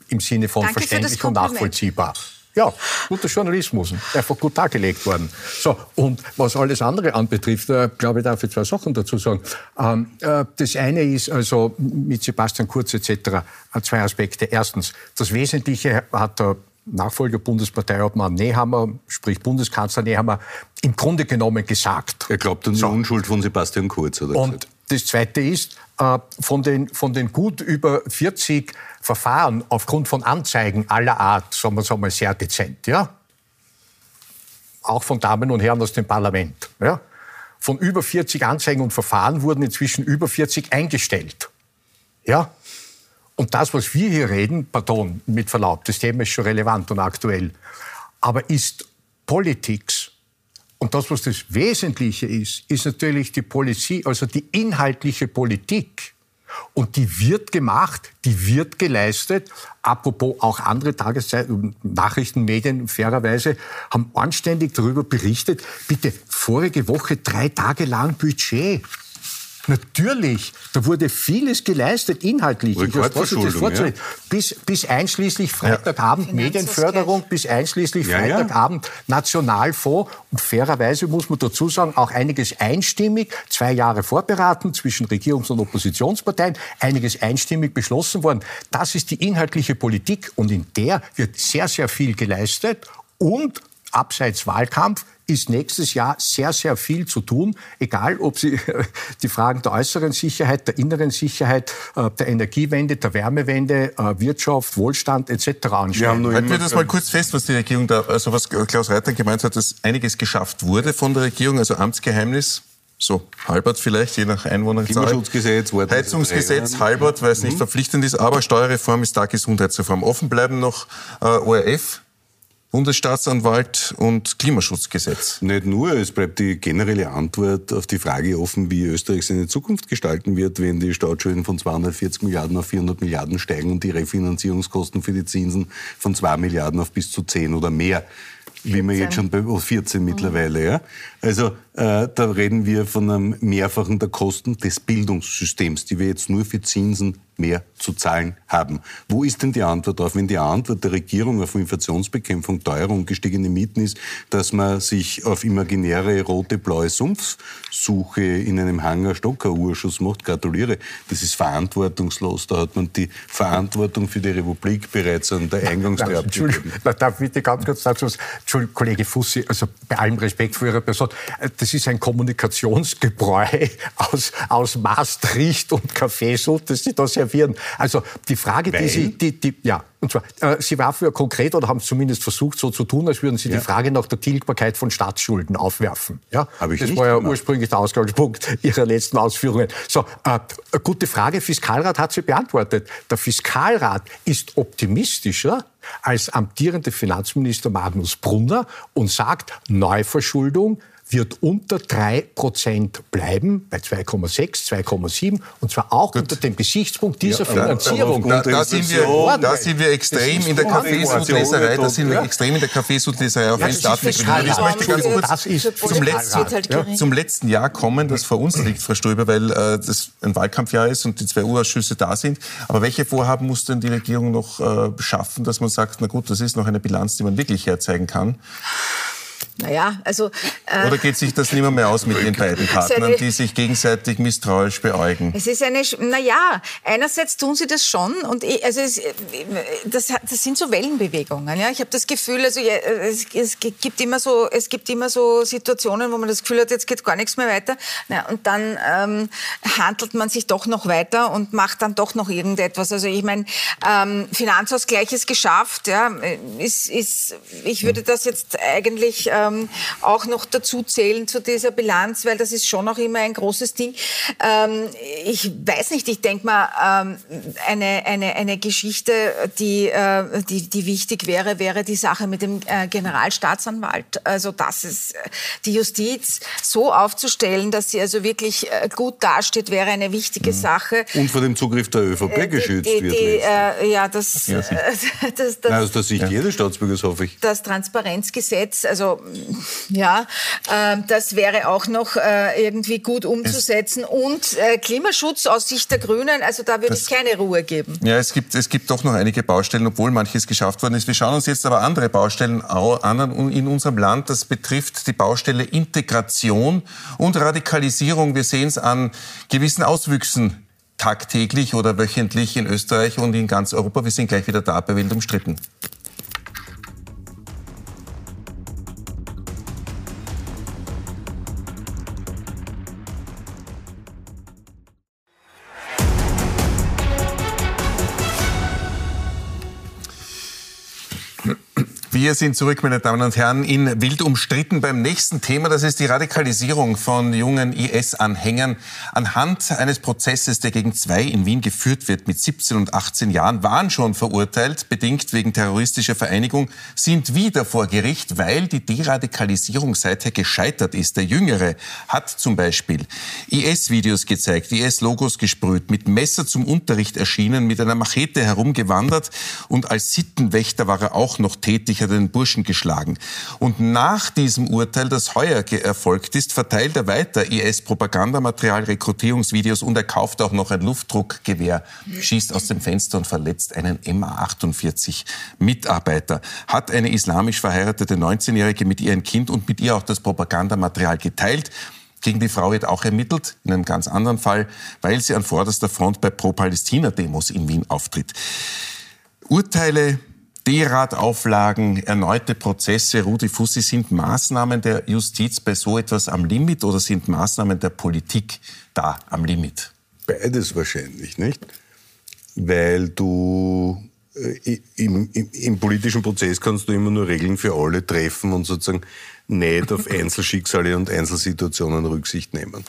Im Sinne von Danke verständlich und nachvollziehbar. Ja, guter Journalismus, einfach gut dargelegt worden. So, und was alles andere anbetrifft, äh, glaube ich, darf ich zwei Sachen dazu sagen. Ähm, äh, das eine ist also mit Sebastian Kurz etc. Äh, zwei Aspekte. Erstens, das Wesentliche hat der Nachfolger Bundesparteiobmann Nehammer, sprich Bundeskanzler Nehammer, im Grunde genommen gesagt. Er glaubt an die so. Unschuld von Sebastian Kurz, oder? Und das Zweite ist, äh, von den, von den gut über 40 Verfahren aufgrund von Anzeigen aller Art, sagen wir es einmal sehr dezent, ja? Auch von Damen und Herren aus dem Parlament, ja? Von über 40 Anzeigen und Verfahren wurden inzwischen über 40 eingestellt. Ja? Und das, was wir hier reden, pardon, mit Verlaub, das Thema ist schon relevant und aktuell, aber ist Politics. Und das, was das Wesentliche ist, ist natürlich die Politik, also die inhaltliche Politik. Und die wird gemacht, die wird geleistet. Apropos auch andere Tageszeiten, Nachrichtenmedien fairerweise haben anständig darüber berichtet. Bitte, vorige Woche drei Tage lang Budget. Natürlich, da wurde vieles geleistet, inhaltlich. Ja. Bis, bis einschließlich Freitagabend ja. Medienförderung, bis einschließlich ja, Freitagabend Nationalfonds. Und fairerweise muss man dazu sagen, auch einiges einstimmig, zwei Jahre vorberaten zwischen Regierungs- und Oppositionsparteien, einiges einstimmig beschlossen worden. Das ist die inhaltliche Politik und in der wird sehr, sehr viel geleistet und abseits Wahlkampf ist nächstes Jahr sehr, sehr viel zu tun, egal ob Sie die Fragen der äußeren Sicherheit, der inneren Sicherheit, äh, der Energiewende, der Wärmewende, äh, Wirtschaft, Wohlstand etc. anschauen. Halten wir das mal kurz fest, was die Regierung da, also was Klaus Reiter gemeint hat, dass einiges geschafft wurde von der Regierung, also Amtsgeheimnis so halbert vielleicht, je nach Einwohnerzahl. Klimaschutzgesetz, Heizungsgesetz, halbert, weil es nicht mhm. verpflichtend ist, aber Steuerreform ist da Gesundheitsreform. Offen bleiben noch äh, ORF, Bundesstaatsanwalt und Klimaschutzgesetz. Nicht nur, es bleibt die generelle Antwort auf die Frage offen, wie Österreich seine Zukunft gestalten wird, wenn die Staatsschulden von 240 Milliarden auf 400 Milliarden steigen und die Refinanzierungskosten für die Zinsen von 2 Milliarden auf bis zu 10 oder mehr wie wir jetzt schon bei 14 mittlerweile. Ja? Also äh, da reden wir von einem Mehrfachen der Kosten des Bildungssystems, die wir jetzt nur für Zinsen mehr zu zahlen haben. Wo ist denn die Antwort darauf? Wenn die Antwort der Regierung auf Inflationsbekämpfung, Teuerung, gestiegene Mieten ist, dass man sich auf imaginäre rote, blaue Sumpfsuche in einem Hangar Stocker-Urschuss macht, gratuliere. Das ist verantwortungslos. Da hat man die Verantwortung für die Republik bereits an der Eingangstür abgegeben. Darf ich bitte ganz kurz dazu Entschuldigung, Kollege Fussi, also bei allem Respekt vor Ihrer Person, das ist ein Kommunikationsgebräu aus, aus Maastricht und Kaffeesud, das Sie da servieren. Also die Frage, Weil? die Sie, die, die, ja, und zwar, äh, Sie war für konkret oder haben es zumindest versucht, so zu tun, als würden Sie ja. die Frage nach der Tilgbarkeit von Staatsschulden aufwerfen. Ja, Habe ich das nicht war ja gemacht. ursprünglich der Ausgangspunkt Ihrer letzten Ausführungen. So, äh, gute Frage. Fiskalrat hat sie beantwortet. Der Fiskalrat ist optimistischer als amtierende Finanzminister Magnus Brunner und sagt, Neuverschuldung wird unter 3% bleiben, bei 2,6, 2,7 und zwar auch Gut. unter dem Gesichtspunkt dieser ja, Finanzierung. Da, da, sind wir, da sind wir extrem in der Kaffeesudleserei, da sind wir extrem in der Kaffeesudleserei auf ja, ein staatliches Ich möchte ganz kurz das ist zum, letzten, halt zum letzten Jahr kommen, das vor uns liegt, Frau Ströber, weil äh, das ein Wahlkampfjahr ist und die zwei Urausschüsse da sind. Aber welche Vorhaben muss denn die Regierung noch äh, schaffen, dass man sagt, na gut, das ist noch eine Bilanz, die man wirklich herzeigen kann? Naja, also. Äh, Oder geht sich das nicht mehr, mehr aus mit den beiden Partnern, die sich gegenseitig misstrauisch beäugen? Es ist eine, naja, einerseits tun sie das schon und ich, also es, das, das sind so Wellenbewegungen. Ja? Ich habe das Gefühl, also es, es, gibt immer so, es gibt immer so Situationen, wo man das Gefühl hat, jetzt geht gar nichts mehr weiter. Na, und dann ähm, handelt man sich doch noch weiter und macht dann doch noch irgendetwas. Also ich meine, ähm, Finanzausgleich ist geschafft. Ja? Ist, ist, ich würde das jetzt eigentlich äh, ähm, auch noch dazu zählen zu dieser Bilanz, weil das ist schon auch immer ein großes Ding. Ähm, ich weiß nicht, ich denke mal, ähm, eine, eine, eine Geschichte, die, äh, die, die wichtig wäre, wäre die Sache mit dem äh, Generalstaatsanwalt. Also das ist die Justiz so aufzustellen, dass sie also wirklich äh, gut dasteht, wäre eine wichtige mhm. Sache. Und vor dem Zugriff der ÖVP äh, geschützt die, die, wird. Äh, ja, das, ja. das, das, das Sicht ja. jedes Staatsbürgers, hoffe ich. Das Transparenzgesetz, also ja, äh, das wäre auch noch äh, irgendwie gut umzusetzen. Und äh, Klimaschutz aus Sicht der Grünen, also da würde es keine Ruhe geben. Ja, es gibt, es gibt doch noch einige Baustellen, obwohl manches geschafft worden ist. Wir schauen uns jetzt aber andere Baustellen an in unserem Land. Das betrifft die Baustelle Integration und Radikalisierung. Wir sehen es an gewissen Auswüchsen tagtäglich oder wöchentlich in Österreich und in ganz Europa. Wir sind gleich wieder da bei Wild umstritten. Wir sind zurück, meine Damen und Herren, in wild umstritten beim nächsten Thema. Das ist die Radikalisierung von jungen IS-Anhängern. Anhand eines Prozesses, der gegen zwei in Wien geführt wird, mit 17 und 18 Jahren, waren schon verurteilt, bedingt wegen terroristischer Vereinigung, sind wieder vor Gericht, weil die Deradikalisierung seither gescheitert ist. Der Jüngere hat zum Beispiel IS-Videos gezeigt, IS-Logos gesprüht, mit Messer zum Unterricht erschienen, mit einer Machete herumgewandert und als Sittenwächter war er auch noch tätig hat den Burschen geschlagen. Und nach diesem Urteil, das heuer erfolgt ist, verteilt er weiter IS-Propagandamaterial, Rekrutierungsvideos und er kauft auch noch ein Luftdruckgewehr, schießt aus dem Fenster und verletzt einen MA-48 Mitarbeiter. Hat eine islamisch verheiratete 19-Jährige mit ihrem Kind und mit ihr auch das Propagandamaterial geteilt. Gegen die Frau wird auch ermittelt, in einem ganz anderen Fall, weil sie an vorderster Front bei Pro-Palästina-Demos in Wien auftritt. Urteile D-Rad-Auflagen, erneute Prozesse. Rudi Fussi, sind Maßnahmen der Justiz bei so etwas am Limit oder sind Maßnahmen der Politik da am Limit? Beides wahrscheinlich, nicht? Weil du äh, im, im, im, politischen Prozess kannst du immer nur Regeln für alle treffen und sozusagen nicht auf Einzelschicksale und Einzelsituationen Rücksicht nehmen.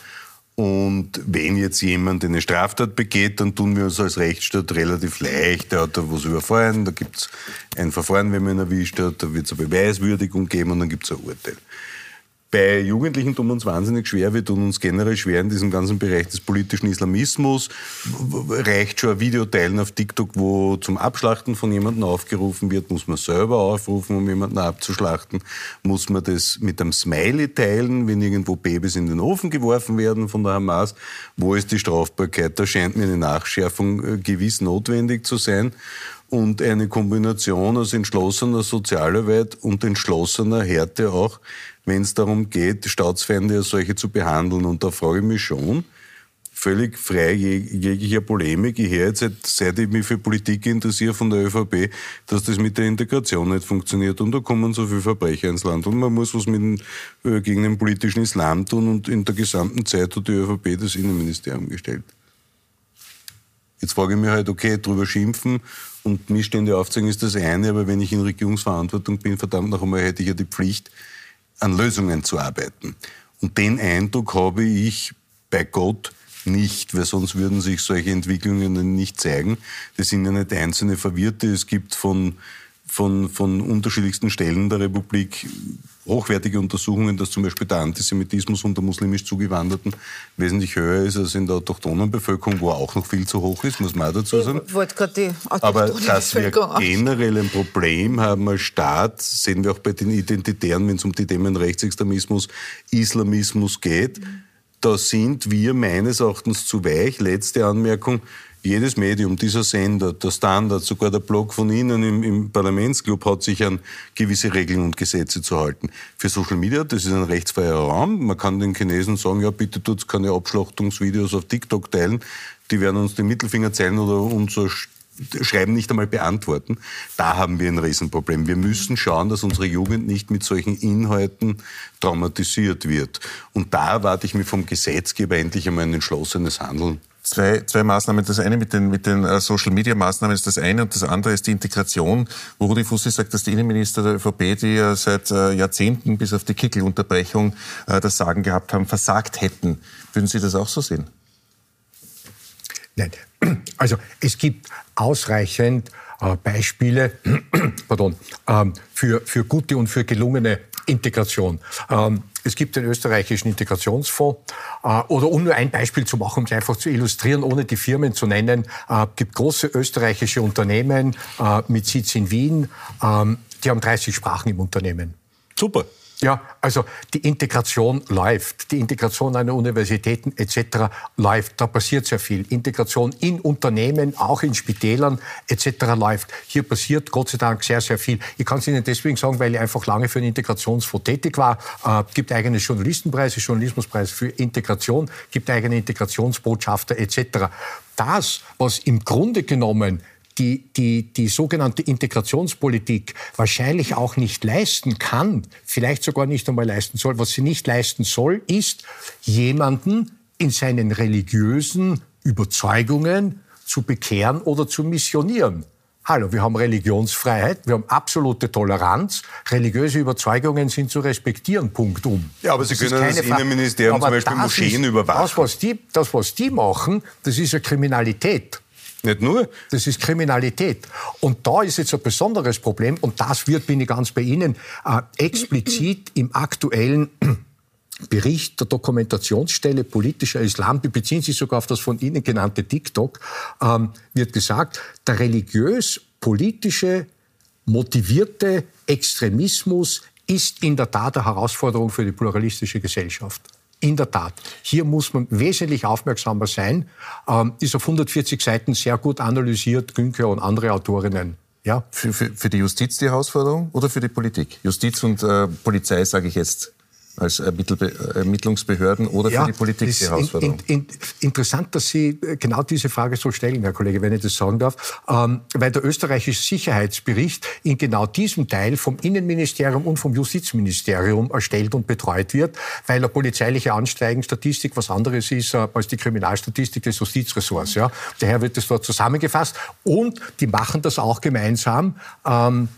Und wenn jetzt jemand eine Straftat begeht, dann tun wir uns als Rechtsstaat relativ leicht. Der hat da was überfallen, da gibt es ein Verfahren, wenn man ihn erwischt hat, da wird es eine Beweiswürdigung geben und dann gibt es ein Urteil. Bei Jugendlichen tun wir uns wahnsinnig schwer. Wir tun uns generell schwer in diesem ganzen Bereich des politischen Islamismus. Reicht schon ein Video teilen auf TikTok, wo zum Abschlachten von jemandem aufgerufen wird? Muss man selber aufrufen, um jemanden abzuschlachten? Muss man das mit einem Smiley teilen, wenn irgendwo Babys in den Ofen geworfen werden von der Hamas? Wo ist die Strafbarkeit? Da scheint mir eine Nachschärfung äh, gewiss notwendig zu sein und eine Kombination aus entschlossener Sozialarbeit und entschlossener Härte auch wenn es darum geht, Staatsfeinde als solche zu behandeln. Und da frage ich mich schon, völlig frei jeglicher Polemik. Ich höre jetzt, seit, seit ich mich für Politik interessiere von der ÖVP, dass das mit der Integration nicht funktioniert und da kommen so viele Verbrecher ins Land und man muss was mit äh, gegen den politischen Islam tun und in der gesamten Zeit hat die ÖVP das Innenministerium gestellt. Jetzt frage ich mich halt, okay, drüber schimpfen und Missstände aufzeigen ist das eine, aber wenn ich in Regierungsverantwortung bin, verdammt noch einmal, hätte ich ja die Pflicht, an Lösungen zu arbeiten. Und den Eindruck habe ich bei Gott nicht, weil sonst würden sich solche Entwicklungen nicht zeigen. Das sind ja nicht einzelne Verwirrte. Es gibt von von, von unterschiedlichsten Stellen der Republik hochwertige Untersuchungen, dass zum Beispiel der Antisemitismus unter muslimisch Zugewanderten wesentlich höher ist als in der autochthonen Bevölkerung, wo er auch noch viel zu hoch ist, muss man auch dazu sagen. Ich wollte gerade die Aber dass wir generell ein Problem haben als Staat, sehen wir auch bei den Identitären, wenn es um die Themen Rechtsextremismus, Islamismus geht. Da sind wir meines Erachtens zu weich. Letzte Anmerkung jedes Medium, dieser Sender, der Standard, sogar der Blog von Ihnen im, im, Parlamentsclub hat sich an gewisse Regeln und Gesetze zu halten. Für Social Media, das ist ein rechtsfreier Raum. Man kann den Chinesen sagen, ja, bitte tut keine Abschlachtungsvideos auf TikTok teilen. Die werden uns den Mittelfinger zeigen oder unser Schreiben nicht einmal beantworten. Da haben wir ein Riesenproblem. Wir müssen schauen, dass unsere Jugend nicht mit solchen Inhalten traumatisiert wird. Und da erwarte ich mir vom Gesetzgeber endlich einmal ein entschlossenes Handeln zwei, zwei Maßnahmen. Das eine mit den, mit den äh, Social-Media-Maßnahmen ist das eine und das andere ist die Integration, wo Rudi Fussi sagt, dass die Innenminister der ÖVP, die ja seit äh, Jahrzehnten bis auf die Kickelunterbrechung äh, das Sagen gehabt haben, versagt hätten. Würden Sie das auch so sehen? Nein. Also es gibt ausreichend Beispiele pardon, ähm, für, für gute und für gelungene Integration. Ähm, es gibt den österreichischen Integrationsfonds. Äh, oder um nur ein Beispiel zu machen, um es einfach zu illustrieren, ohne die Firmen zu nennen, äh, gibt große österreichische Unternehmen äh, mit Sitz in Wien, ähm, die haben 30 Sprachen im Unternehmen. Super. Ja, also die Integration läuft, die Integration an Universitäten etc. läuft. Da passiert sehr viel. Integration in Unternehmen, auch in Spitälern etc. läuft. Hier passiert Gott sei Dank sehr, sehr viel. Ich kann es Ihnen deswegen sagen, weil ich einfach lange für einen Integrationsfonds tätig war. Äh, gibt eigene Journalistenpreise, Journalismuspreis für Integration, gibt eigene Integrationsbotschafter etc. Das, was im Grunde genommen die, die, die sogenannte Integrationspolitik wahrscheinlich auch nicht leisten kann, vielleicht sogar nicht einmal leisten soll. Was sie nicht leisten soll, ist, jemanden in seinen religiösen Überzeugungen zu bekehren oder zu missionieren. Hallo, wir haben Religionsfreiheit, wir haben absolute Toleranz. Religiöse Überzeugungen sind zu respektieren, Punkt um. Ja, aber Sie das können das Innenministerium zum Beispiel Moscheen ist, überwachen. Das was, die, das, was die machen, das ist ja Kriminalität. Nicht nur. Das ist Kriminalität. Und da ist jetzt ein besonderes Problem, und das wird, bin ich ganz bei Ihnen, äh, explizit im aktuellen Bericht der Dokumentationsstelle politischer Islam, die beziehen sich sogar auf das von Ihnen genannte TikTok, ähm, wird gesagt, der religiös-politische motivierte Extremismus ist in der Tat eine Herausforderung für die pluralistische Gesellschaft. In der Tat. Hier muss man wesentlich aufmerksamer sein. Ähm, ist auf 140 Seiten sehr gut analysiert, Günke und andere Autorinnen. Ja? Für, für, für die Justiz die Herausforderung oder für die Politik? Justiz und äh, Polizei, sage ich jetzt als Ermittlungsbehörden oder ja, für die Politik die Herausforderung? In, in, interessant, dass Sie äh, genau diese Frage so stellen, Herr Kollege, wenn ich das sagen darf, ähm, weil der österreichische Sicherheitsbericht in genau diesem Teil vom Innenministerium und vom Justizministerium erstellt und betreut wird, weil eine polizeiliche Ansteigenstatistik was anderes ist äh, als die Kriminalstatistik des Justizressorts. Ja. Daher wird das dort zusammengefasst und die machen das auch gemeinsam. Ähm,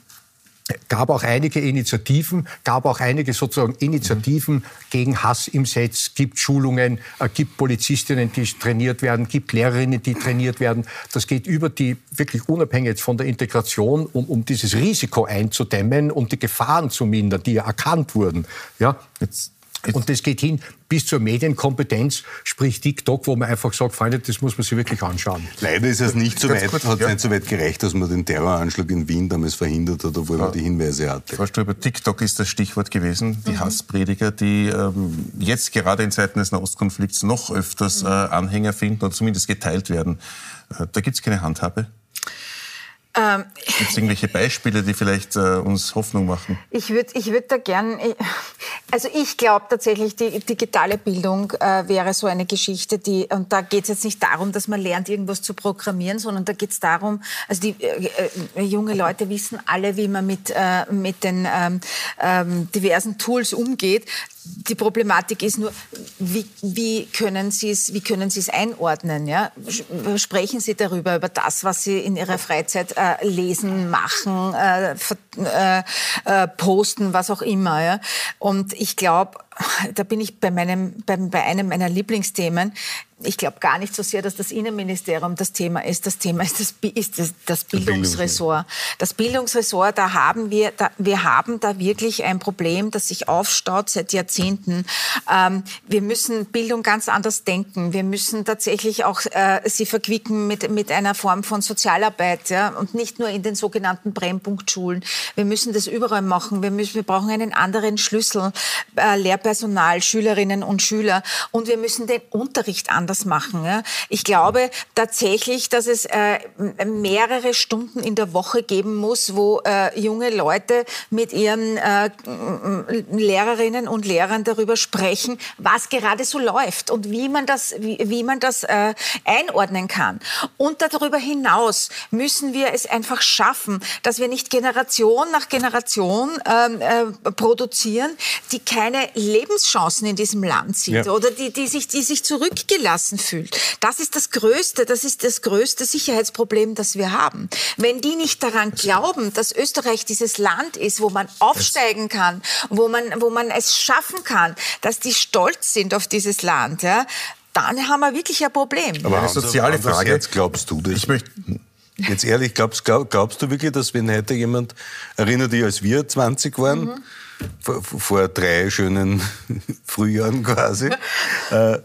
gab auch einige Initiativen, gab auch einige sozusagen Initiativen gegen Hass im Netz, gibt Schulungen, äh, gibt Polizistinnen, die trainiert werden, gibt Lehrerinnen, die trainiert werden. Das geht über die wirklich unabhängig jetzt von der Integration, um, um dieses Risiko einzudämmen und die Gefahren zu mindern, die ja erkannt wurden. Ja, jetzt und das geht hin bis zur Medienkompetenz, sprich TikTok, wo man einfach sagt, Freunde, das muss man sich wirklich anschauen. Leider ist es nicht so weit, kurz, hat ja. nicht so weit gereicht, dass man den Terroranschlag in Wien damals verhindert hat, obwohl ja. man die Hinweise hatte. Frau Ströber, TikTok ist das Stichwort gewesen. Die mhm. Hassprediger, die ähm, jetzt gerade in Zeiten des Nahostkonflikts noch öfters äh, Anhänger finden und zumindest geteilt werden. Äh, da gibt es keine Handhabe. Ähm, Gibt es irgendwelche Beispiele, die vielleicht äh, uns Hoffnung machen? Ich würde ich würd da gern, also ich glaube tatsächlich, die digitale Bildung äh, wäre so eine Geschichte, die, und da geht es jetzt nicht darum, dass man lernt, irgendwas zu programmieren, sondern da geht es darum, also die äh, äh, junge Leute wissen alle, wie man mit, äh, mit den ähm, ähm, diversen Tools umgeht. Die Problematik ist nur, wie, wie können Sie es, wie können Sie es einordnen? Ja? Sprechen Sie darüber, über das, was Sie in Ihrer Freizeit äh, lesen, machen, äh, äh, äh, posten, was auch immer. Ja? Und ich glaube, da bin ich bei, meinem, bei, bei einem meiner Lieblingsthemen ich glaube gar nicht so sehr, dass das Innenministerium das Thema ist. Das Thema ist das, ist das, das Bildungsressort. Das Bildungsressort, da haben wir, da, wir haben da wirklich ein Problem, das sich aufstaut seit Jahrzehnten. Ähm, wir müssen Bildung ganz anders denken. Wir müssen tatsächlich auch äh, sie verquicken mit, mit einer Form von Sozialarbeit ja? und nicht nur in den sogenannten Brennpunktschulen. Wir müssen das überall machen. Wir, müssen, wir brauchen einen anderen Schlüssel, äh, Lehrpersonal, Schülerinnen und Schüler. Und wir müssen den Unterricht anders machen. Ja. Ich glaube tatsächlich, dass es äh, mehrere Stunden in der Woche geben muss, wo äh, junge Leute mit ihren äh, Lehrerinnen und Lehrern darüber sprechen, was gerade so läuft und wie man das, wie, wie man das äh, einordnen kann. Und darüber hinaus müssen wir es einfach schaffen, dass wir nicht Generation nach Generation ähm, äh, produzieren, die keine Lebenschancen in diesem Land sieht ja. oder die, die, sich, die sich zurückgelassen fühlt. Das ist das größte, das ist das größte Sicherheitsproblem, das wir haben. Wenn die nicht daran glauben, dass Österreich dieses Land ist, wo man aufsteigen kann, wo man, wo man es schaffen kann, dass die stolz sind auf dieses Land, ja, dann haben wir wirklich ein Problem. Aber eine soziale Frage. Jetzt glaubst du das? Ich möchte Jetzt ehrlich, glaubst, glaubst, du wirklich, dass wenn heute jemand, erinnert dich, als wir 20 waren, mhm. Vor, vor, drei schönen Frühjahren quasi, äh,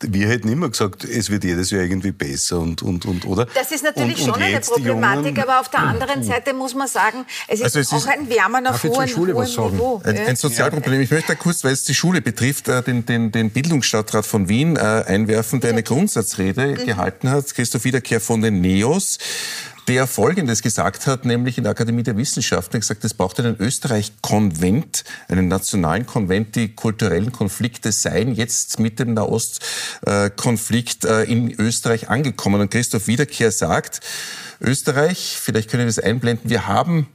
wir hätten immer gesagt, es wird jedes Jahr irgendwie besser und, und, und oder? Das ist natürlich und, schon und eine Problematik, Jungen, aber auf der anderen Seite muss man sagen, es ist, also es ist auch ein Wärmer auf hohem Niveau. Ein, ein Sozialproblem. Ich möchte da kurz, weil es die Schule betrifft, äh, den, den, den Bildungsstadtrat von Wien äh, einwerfen, der eine Grundsatzrede mhm. gehalten hat, Christoph Wiederkehr von den NEOS der Folgendes gesagt hat, nämlich in der Akademie der Wissenschaften, gesagt, es braucht einen Österreich-Konvent, einen nationalen Konvent, die kulturellen Konflikte seien jetzt mit dem Nahostkonflikt äh, in Österreich angekommen. Und Christoph Wiederkehr sagt, Österreich, vielleicht können wir das einblenden, wir haben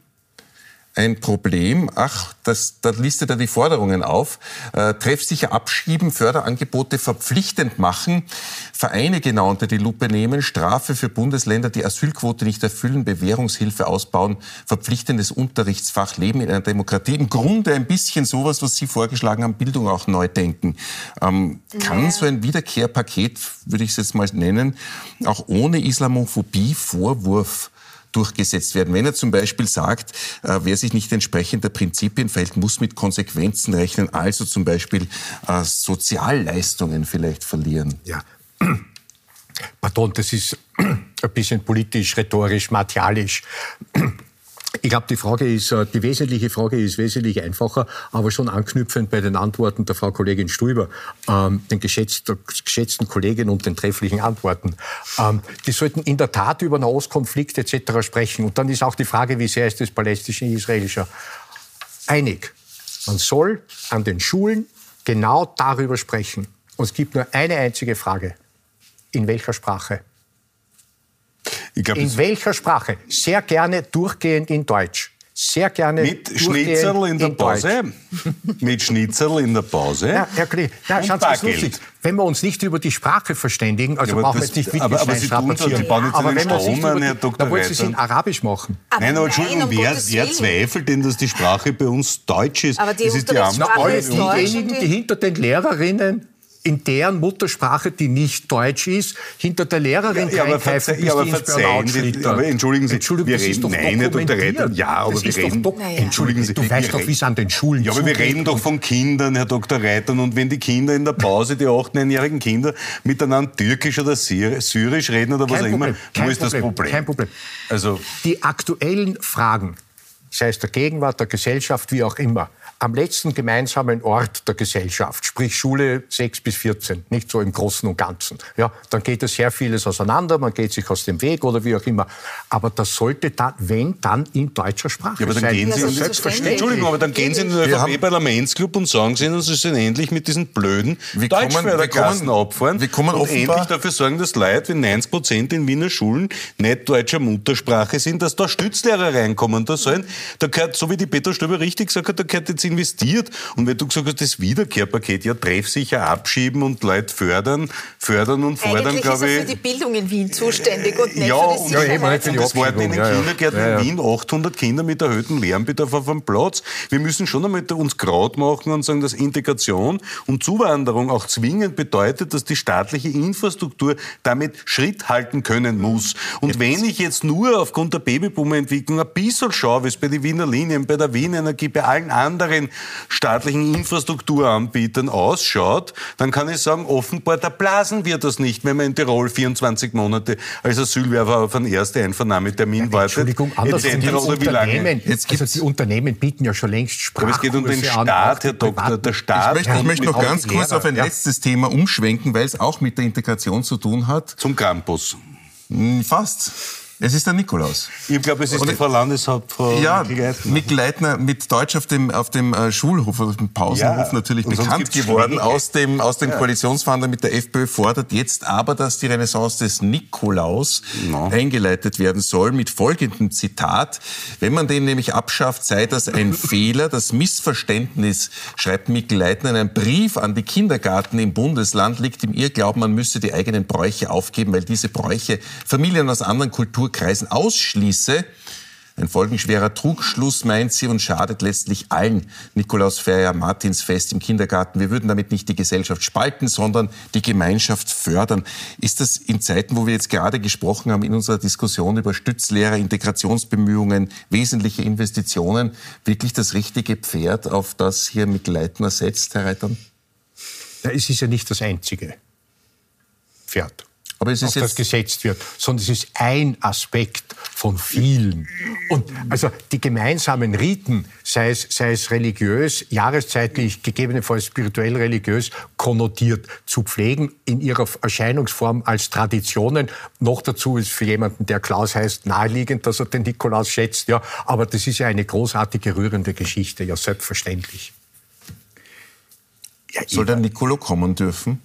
ein Problem. Ach, das, da listet er die Forderungen auf. Äh, treffsicher abschieben, Förderangebote verpflichtend machen, Vereine genau unter die Lupe nehmen, Strafe für Bundesländer, die Asylquote nicht erfüllen, Bewährungshilfe ausbauen, verpflichtendes Unterrichtsfach, Leben in einer Demokratie. Im Grunde ein bisschen sowas, was Sie vorgeschlagen haben, Bildung auch neu denken. Ähm, kann ja. so ein Wiederkehrpaket, würde ich es jetzt mal nennen, auch ohne Islamophobie Vorwurf durchgesetzt werden. Wenn er zum Beispiel sagt, äh, wer sich nicht entsprechend der Prinzipien verhält, muss mit Konsequenzen rechnen, also zum Beispiel äh, Sozialleistungen vielleicht verlieren. Ja. Pardon, das ist ein bisschen politisch, rhetorisch, martialisch. Ich glaube, die Frage ist, äh, die wesentliche Frage ist wesentlich einfacher, aber schon anknüpfend bei den Antworten der Frau Kollegin Stuber, ähm, den geschätzten, geschätzten Kollegen und den trefflichen Antworten. Ähm, die sollten in der Tat über Nahostkonflikt etc. sprechen. Und dann ist auch die Frage, wie sehr ist das palästische israelischer einig. Man soll an den Schulen genau darüber sprechen. Und es gibt nur eine einzige Frage. In welcher Sprache? Glaub, in welcher Sprache? Sehr gerne durchgehend in Deutsch. Sehr gerne mit Schnitzel in der in Pause. mit Schnitzel in der Pause. Ja, Herr Kollege, ja, schauen Sie, lustig. Wenn wir uns nicht über die Sprache verständigen, also Ja, aber brauchen wir das- jetzt nicht aber- aber Wittgenstein Sie tun so, strapazieren. Sie bauen jetzt aber einen Strom an, Herr Dr. dann wollen Sie es in Arabisch machen. Aber Nein, aber Entschuldigung, um wer, wer zweifelt denn, dass die Sprache bei uns Deutsch ist? Aber die das ist die Antwort. ist Deutsch. diejenigen, die hinter den Lehrerinnen in deren Muttersprache, die nicht Deutsch ist, hinter der Lehrerin Ja, aber, verze bis ja, aber verzeihen Sie, aber entschuldigen Sie, Entschuldigung, wir das ist reden, doch nein, dokumentiert. Reiter, ja, aber das wir reden, doch Naja. entschuldigen Sie, Du wir weißt doch, wie es an den Schulen Ja, aber wir reden doch von Kindern, Herr Dr. Reitern. Und wenn die Kinder in der Pause, die 8-, 9-jährigen Kinder, miteinander Türkisch oder Syr- Syrisch reden oder was auch immer, wo ist das Problem, Problem? kein Problem. Also, Die aktuellen Fragen, sei es der Gegenwart, der Gesellschaft, wie auch immer, am letzten gemeinsamen Ort der Gesellschaft, sprich Schule 6 bis 14, nicht so im Großen und Ganzen. Ja, dann geht es sehr vieles auseinander, man geht sich aus dem Weg oder wie auch immer. Aber das sollte dann, wenn, dann in deutscher Sprache ja, aber dann sein. gehen Sie, Ja, in, selbstverständlich. Entschuldigung, aber dann gehen Sie in den ÖVP-Parlamentsclub und sagen Sie ihnen, Sie sollen endlich mit diesen blöden kommen- abfahren wir kommen und offenbar- endlich dafür sorgen, dass Leute wie 90 Prozent in Wiener Schulen nicht deutscher Muttersprache sind, dass da Stützlehrer reinkommen. Da sollen, da gehört, so wie die Peter Stöber richtig gesagt hat, da gehört jetzt investiert. Und wenn du gesagt hast, das Wiederkehrpaket, ja, treffsicher abschieben und Leute fördern, fördern und fordern, Eigentlich ist glaube er ich. für die Bildung in Wien zuständig und nicht Ja, für die und- Ja, eben, Sicherheit. nicht für die Und es warten in den ja. Kindergärten Ja, ja. in Wien 800 Kinder mit erhöhtem Lärmbedarf auf einem Platz. Wir müssen schon einmal uns Kraut machen und sagen, dass Integration und Zuwanderung auch zwingend bedeutet, dass die staatliche Infrastruktur damit Schritt halten können muss. Und wenn ich jetzt nur aufgrund der Babyboomer-Entwicklung ein bisschen schaue, wie es bei den Wiener Linien, bei der Wien Energie, bei allen anderen staatlichen Infrastrukturanbietern ausschaut, dann kann ich sagen, offenbar, da blasen wir das nicht, wenn man in Tirol 24 Monate als Asylwerfer auf einen ersten Einvernahmetermin wartet. Entschuldigung, andersrum, die etc. oder wie lange. Unternehmen, Jetzt also die Unternehmen bieten ja schon längst Sprachkurse Aber es geht um den Staat, Herr Doktor. Der Staat Ich möchte, ich möchte noch ganz kurz auf ein ja. letztes Thema umschwenken, weil es auch mit der Integration zu tun hat. zum Krampus. Hm, Fast. Es ist der Nikolaus. Ich glaube, es ist die Frau Landeshauptfrau Ja. Mikl Leitner mit Deutsch auf dem, auf dem äh, Schulhof, auf dem Pausenhof Ja, natürlich und bekannt geworden aus dem, aus dem Koalitionsverhandlungen mit der FPÖ, fordert jetzt aber, dass die Renaissance des Nikolaus No. eingeleitet werden soll mit folgendem Zitat. Wenn man den nämlich abschafft, sei das ein Fehler. Das Missverständnis, schreibt Mikl Leitner in einem Brief an die Kindergarten im Bundesland, liegt im Irrglauben, man müsse die eigenen Bräuche aufgeben, weil diese Bräuche Familien aus anderen Kulturkreisen ausschließe. Ein folgenschwerer Trugschluss meint sie und schadet letztlich allen Nikolausfeier, Martinsfest im Kindergarten. Wir würden damit nicht die Gesellschaft spalten, sondern die Gemeinschaft fördern. Ist das in Zeiten, wo wir jetzt gerade gesprochen haben in unserer Diskussion über Stützlehrer, Integrationsbemühungen, wesentliche Investitionen, wirklich das richtige Pferd, auf das hier mit Leitner setzt, Herr Reitern? Ja, es ist ja nicht das einzige Pferd, Aber es auf ist das jetzt gesetzt wird, sondern es ist ein Aspekt von vielen. Und also die gemeinsamen Riten, sei es, sei es religiös, jahreszeitlich, gegebenenfalls spirituell religiös konnotiert, zu pflegen in ihrer Erscheinungsform als Traditionen. Noch dazu ist für jemanden, der Klaus heißt, naheliegend, dass er den Nikolaus schätzt. Ja, aber das ist ja eine großartige, rührende Geschichte, ja selbstverständlich. Ja, soll der Nicolo kommen dürfen?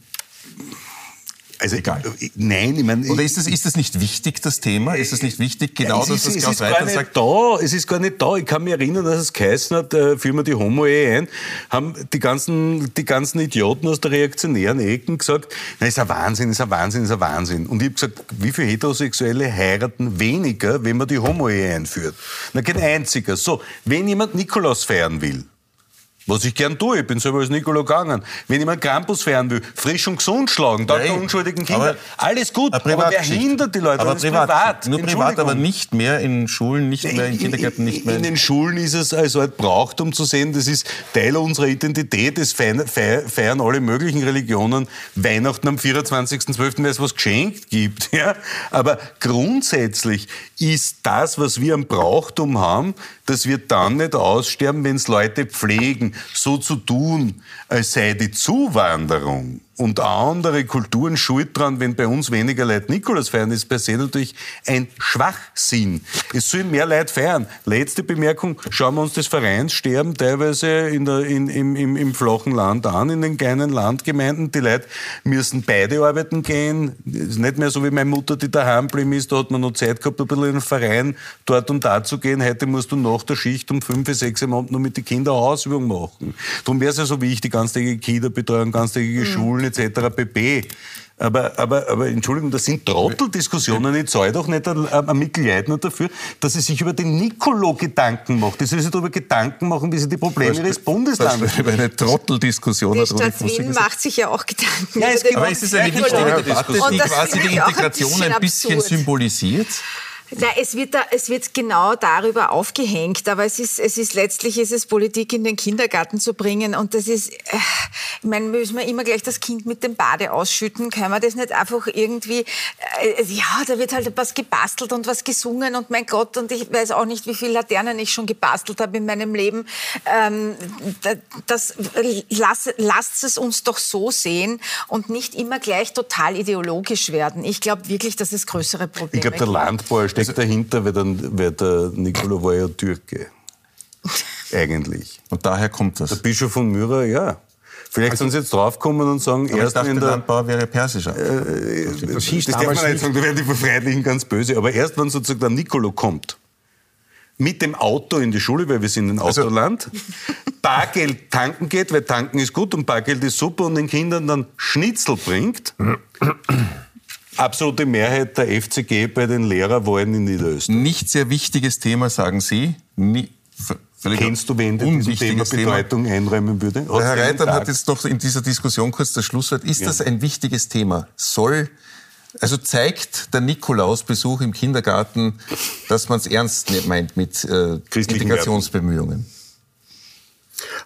Also, egal. äh, Nein, ich meine... Oder ist das, ist das nicht wichtig, das Thema? Ist das nicht wichtig, genau es das, was es Klaus Reiter sagt? da. Es ist gar nicht da. Ich kann mich erinnern, dass es geheißen hat, äh, führen wir die Homo-Ehe ein, haben die ganzen, die ganzen Idioten aus der reaktionären Ecken gesagt, na, ist ein Wahnsinn, ist ein Wahnsinn, ist ein Wahnsinn. Und ich habe gesagt, wie viele Heterosexuelle heiraten weniger, wenn man die Homo-Ehe einführt? Na, kein einziger. So, wenn jemand Nikolaus feiern will, was ich gern tue, ich bin selber als Nicolo gegangen. Wenn jemand Krampus feiern will, frisch und gesund schlagen, Nein, der unschuldigen Kinder, alles gut. Aber wer hindert die Leute? Aber Das privat. privat. Nur privat, aber nicht mehr in Schulen, nicht mehr in Kindergärten, nicht mehr in den Schulen ist es also halt braucht, um zu sehen, das ist Teil unserer Identität. Es feiern, feiern alle möglichen Religionen Weihnachten am 24.12., weil es was geschenkt gibt. Ja? Aber grundsätzlich ist das, was wir am Brauchtum haben, das wird dann nicht aussterben, wenn es Leute pflegen, so zu tun, als sei die Zuwanderung und andere Kulturen schuld dran, wenn bei uns weniger Leute Nikolaus feiern, ist per se natürlich ein Schwachsinn. Es sollen mehr Leute feiern. Letzte Bemerkung, schauen wir uns das Vereinssterben teilweise in der, in, im, im, im flachen Land an, in den kleinen Landgemeinden. Die Leute müssen beide arbeiten gehen. Es ist nicht mehr so wie meine Mutter, die daheim geblieben ist. Da hat man noch Zeit gehabt, ein bisschen in den Verein dort und da zu gehen. Heute musst du nach der Schicht um fünf, sechs Uhr Abend nur mit den Kindern Ausübung machen. Darum wäre es ja so wichtig, ganztägige Kinderbetreuung, ganztägige mhm. Schulen etc. pp. Aber, aber, aber Entschuldigung, das sind Trotteldiskussionen. Ich zahle doch nicht ein, ein dafür, dass sie sich über den Nicolo Gedanken macht. Die soll sich darüber Gedanken machen, wie sie die Probleme ihres Bundeslandes... Über eine Trotteldiskussion. Die Stadt Wien macht sich ja auch Gedanken. Ja, es aber ist es eine wichtige Debatte, die quasi die Integration ein bisschen, ein bisschen symbolisiert? Na, es wird, da, es wird genau darüber aufgehängt, aber es ist, es ist letztlich ist es Politik in den Kindergarten zu bringen und das ist, äh, ich meine, müssen wir immer gleich das Kind mit dem Bade ausschütten? Können wir das nicht einfach irgendwie, äh, ja, da wird halt was gebastelt und was gesungen und mein Gott und ich weiß auch nicht, wie viele Laternen ich schon gebastelt habe in meinem Leben. Ähm, das, lass, lasst es uns doch so sehen und nicht immer gleich total ideologisch werden. Ich glaube wirklich, dass es größere Probleme gibt. Ich glaube, der Landbauer steckt dahinter, weil, dann, weil der Nicolo war ja Türke. Eigentlich. Und daher kommt das. Der Bischof von Myra, ja. Vielleicht also, sind sie jetzt draufkommen und sagen, aber erst ich wenn der Landbauer wäre persischer. Äh, das, das, das darf man nicht sagen, da werden die Verfreundlichen ganz böse. Aber erst wenn sozusagen der Nicolo kommt, mit dem Auto in die Schule, weil wir sind ein also Autoland, also, Bargeld tanken geht, weil tanken ist gut und Bargeld ist super und den Kindern dann Schnitzel bringt, absolute Mehrheit der FCG bei den Lehrerwahlen in Niederösterreich. Nicht sehr wichtiges Thema, sagen Sie. Nie, Kennst du wen, der Thema Bedeutung Thema. einräumen würde? Hat Herr Reitern hat jetzt noch in dieser Diskussion kurz das Schlusswort. Ist ja. das ein wichtiges Thema? Soll, also zeigt der Nikolausbesuch im Kindergarten, dass man es ernst meint mit äh, Integrationsbemühungen?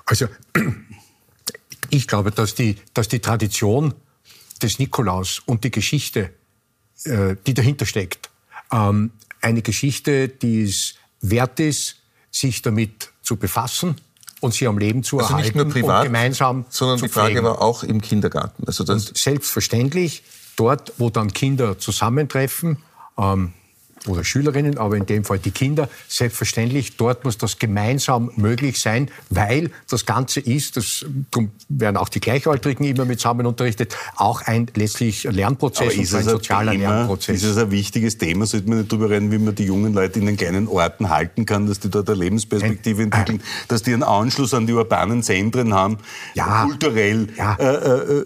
Also, ich glaube, dass die, dass die Tradition des Nikolaus und die Geschichte, äh, die dahinter steckt, ähm, eine Geschichte, die es wert ist, sich damit zu befassen und sie am Leben zu also erhalten nicht nur privat, und gemeinsam sondern zu die Frage pflegen. war auch im Kindergarten. Also das und selbstverständlich dort, wo dann Kinder zusammentreffen, ähm, oder Schülerinnen, aber in dem Fall die Kinder. Selbstverständlich, dort muss das gemeinsam möglich sein, weil das Ganze ist, das werden auch die Gleichaltrigen immer mit zusammen unterrichtet, auch ein letztlich Lernprozess und ein sozialer Thema, Lernprozess. Ist es ein wichtiges Thema? Sollte man nicht darüber reden, wie man die jungen Leute in den kleinen Orten halten kann, dass die dort eine Lebensperspektive ein, entwickeln, dass die einen Anschluss an die urbanen Zentren haben, ja, kulturell, ja. Äh, äh,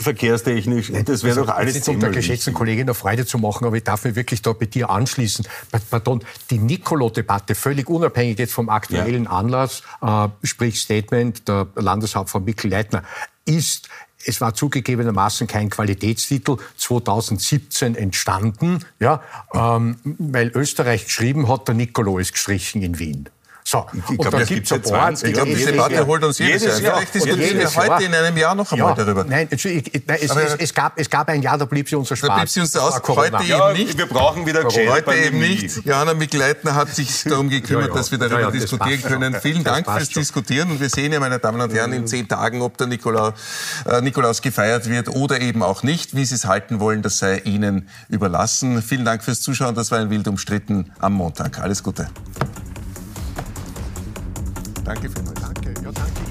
verkehrstechnisch. Das wäre also, doch alles Thema. Um der geschätzten Kollegin eine Freude zu machen, aber ich darf mir wirklich da bei dir anschauen, anschließen. Pardon, die Nicolo-Debatte, völlig unabhängig jetzt vom aktuellen ja. Anlass, äh, sprich Statement der Landeshauptfrau Mikl-Leitner, ist es war zugegebenermaßen kein Qualitätstitel 2017 entstanden, ja, ähm, weil Österreich geschrieben hat, der Nicolo ist gestrichen in Wien. So, ich glaube, das gibt es ja Ich glaube, diese Debatte holt uns jedes, jedes Jahr. Vielleicht diskutieren wir heute in einem Jahr noch einmal ja, darüber. Nein, es, es, es, es, gab, es gab ein Jahr, da blieb sie uns erspart. Da blieb sie uns aus. Heute ja, eben nicht. Wir brauchen wieder Heute eben nicht. Johanna Mikleitner hat sich darum gekümmert, dass wir darüber diskutieren können. Vielen Dank fürs Diskutieren. Und wir sehen ja, meine Damen und Herren, in zehn Tagen, ob der Nikolaus, äh, Nikolaus gefeiert wird oder eben auch nicht. Wie Sie es halten wollen, das sei Ihnen überlassen. Vielen Dank fürs Zuschauen. Das war ein wild umstritten am Montag. Alles Gute. Danke vielmals. Danke. Ja, danke.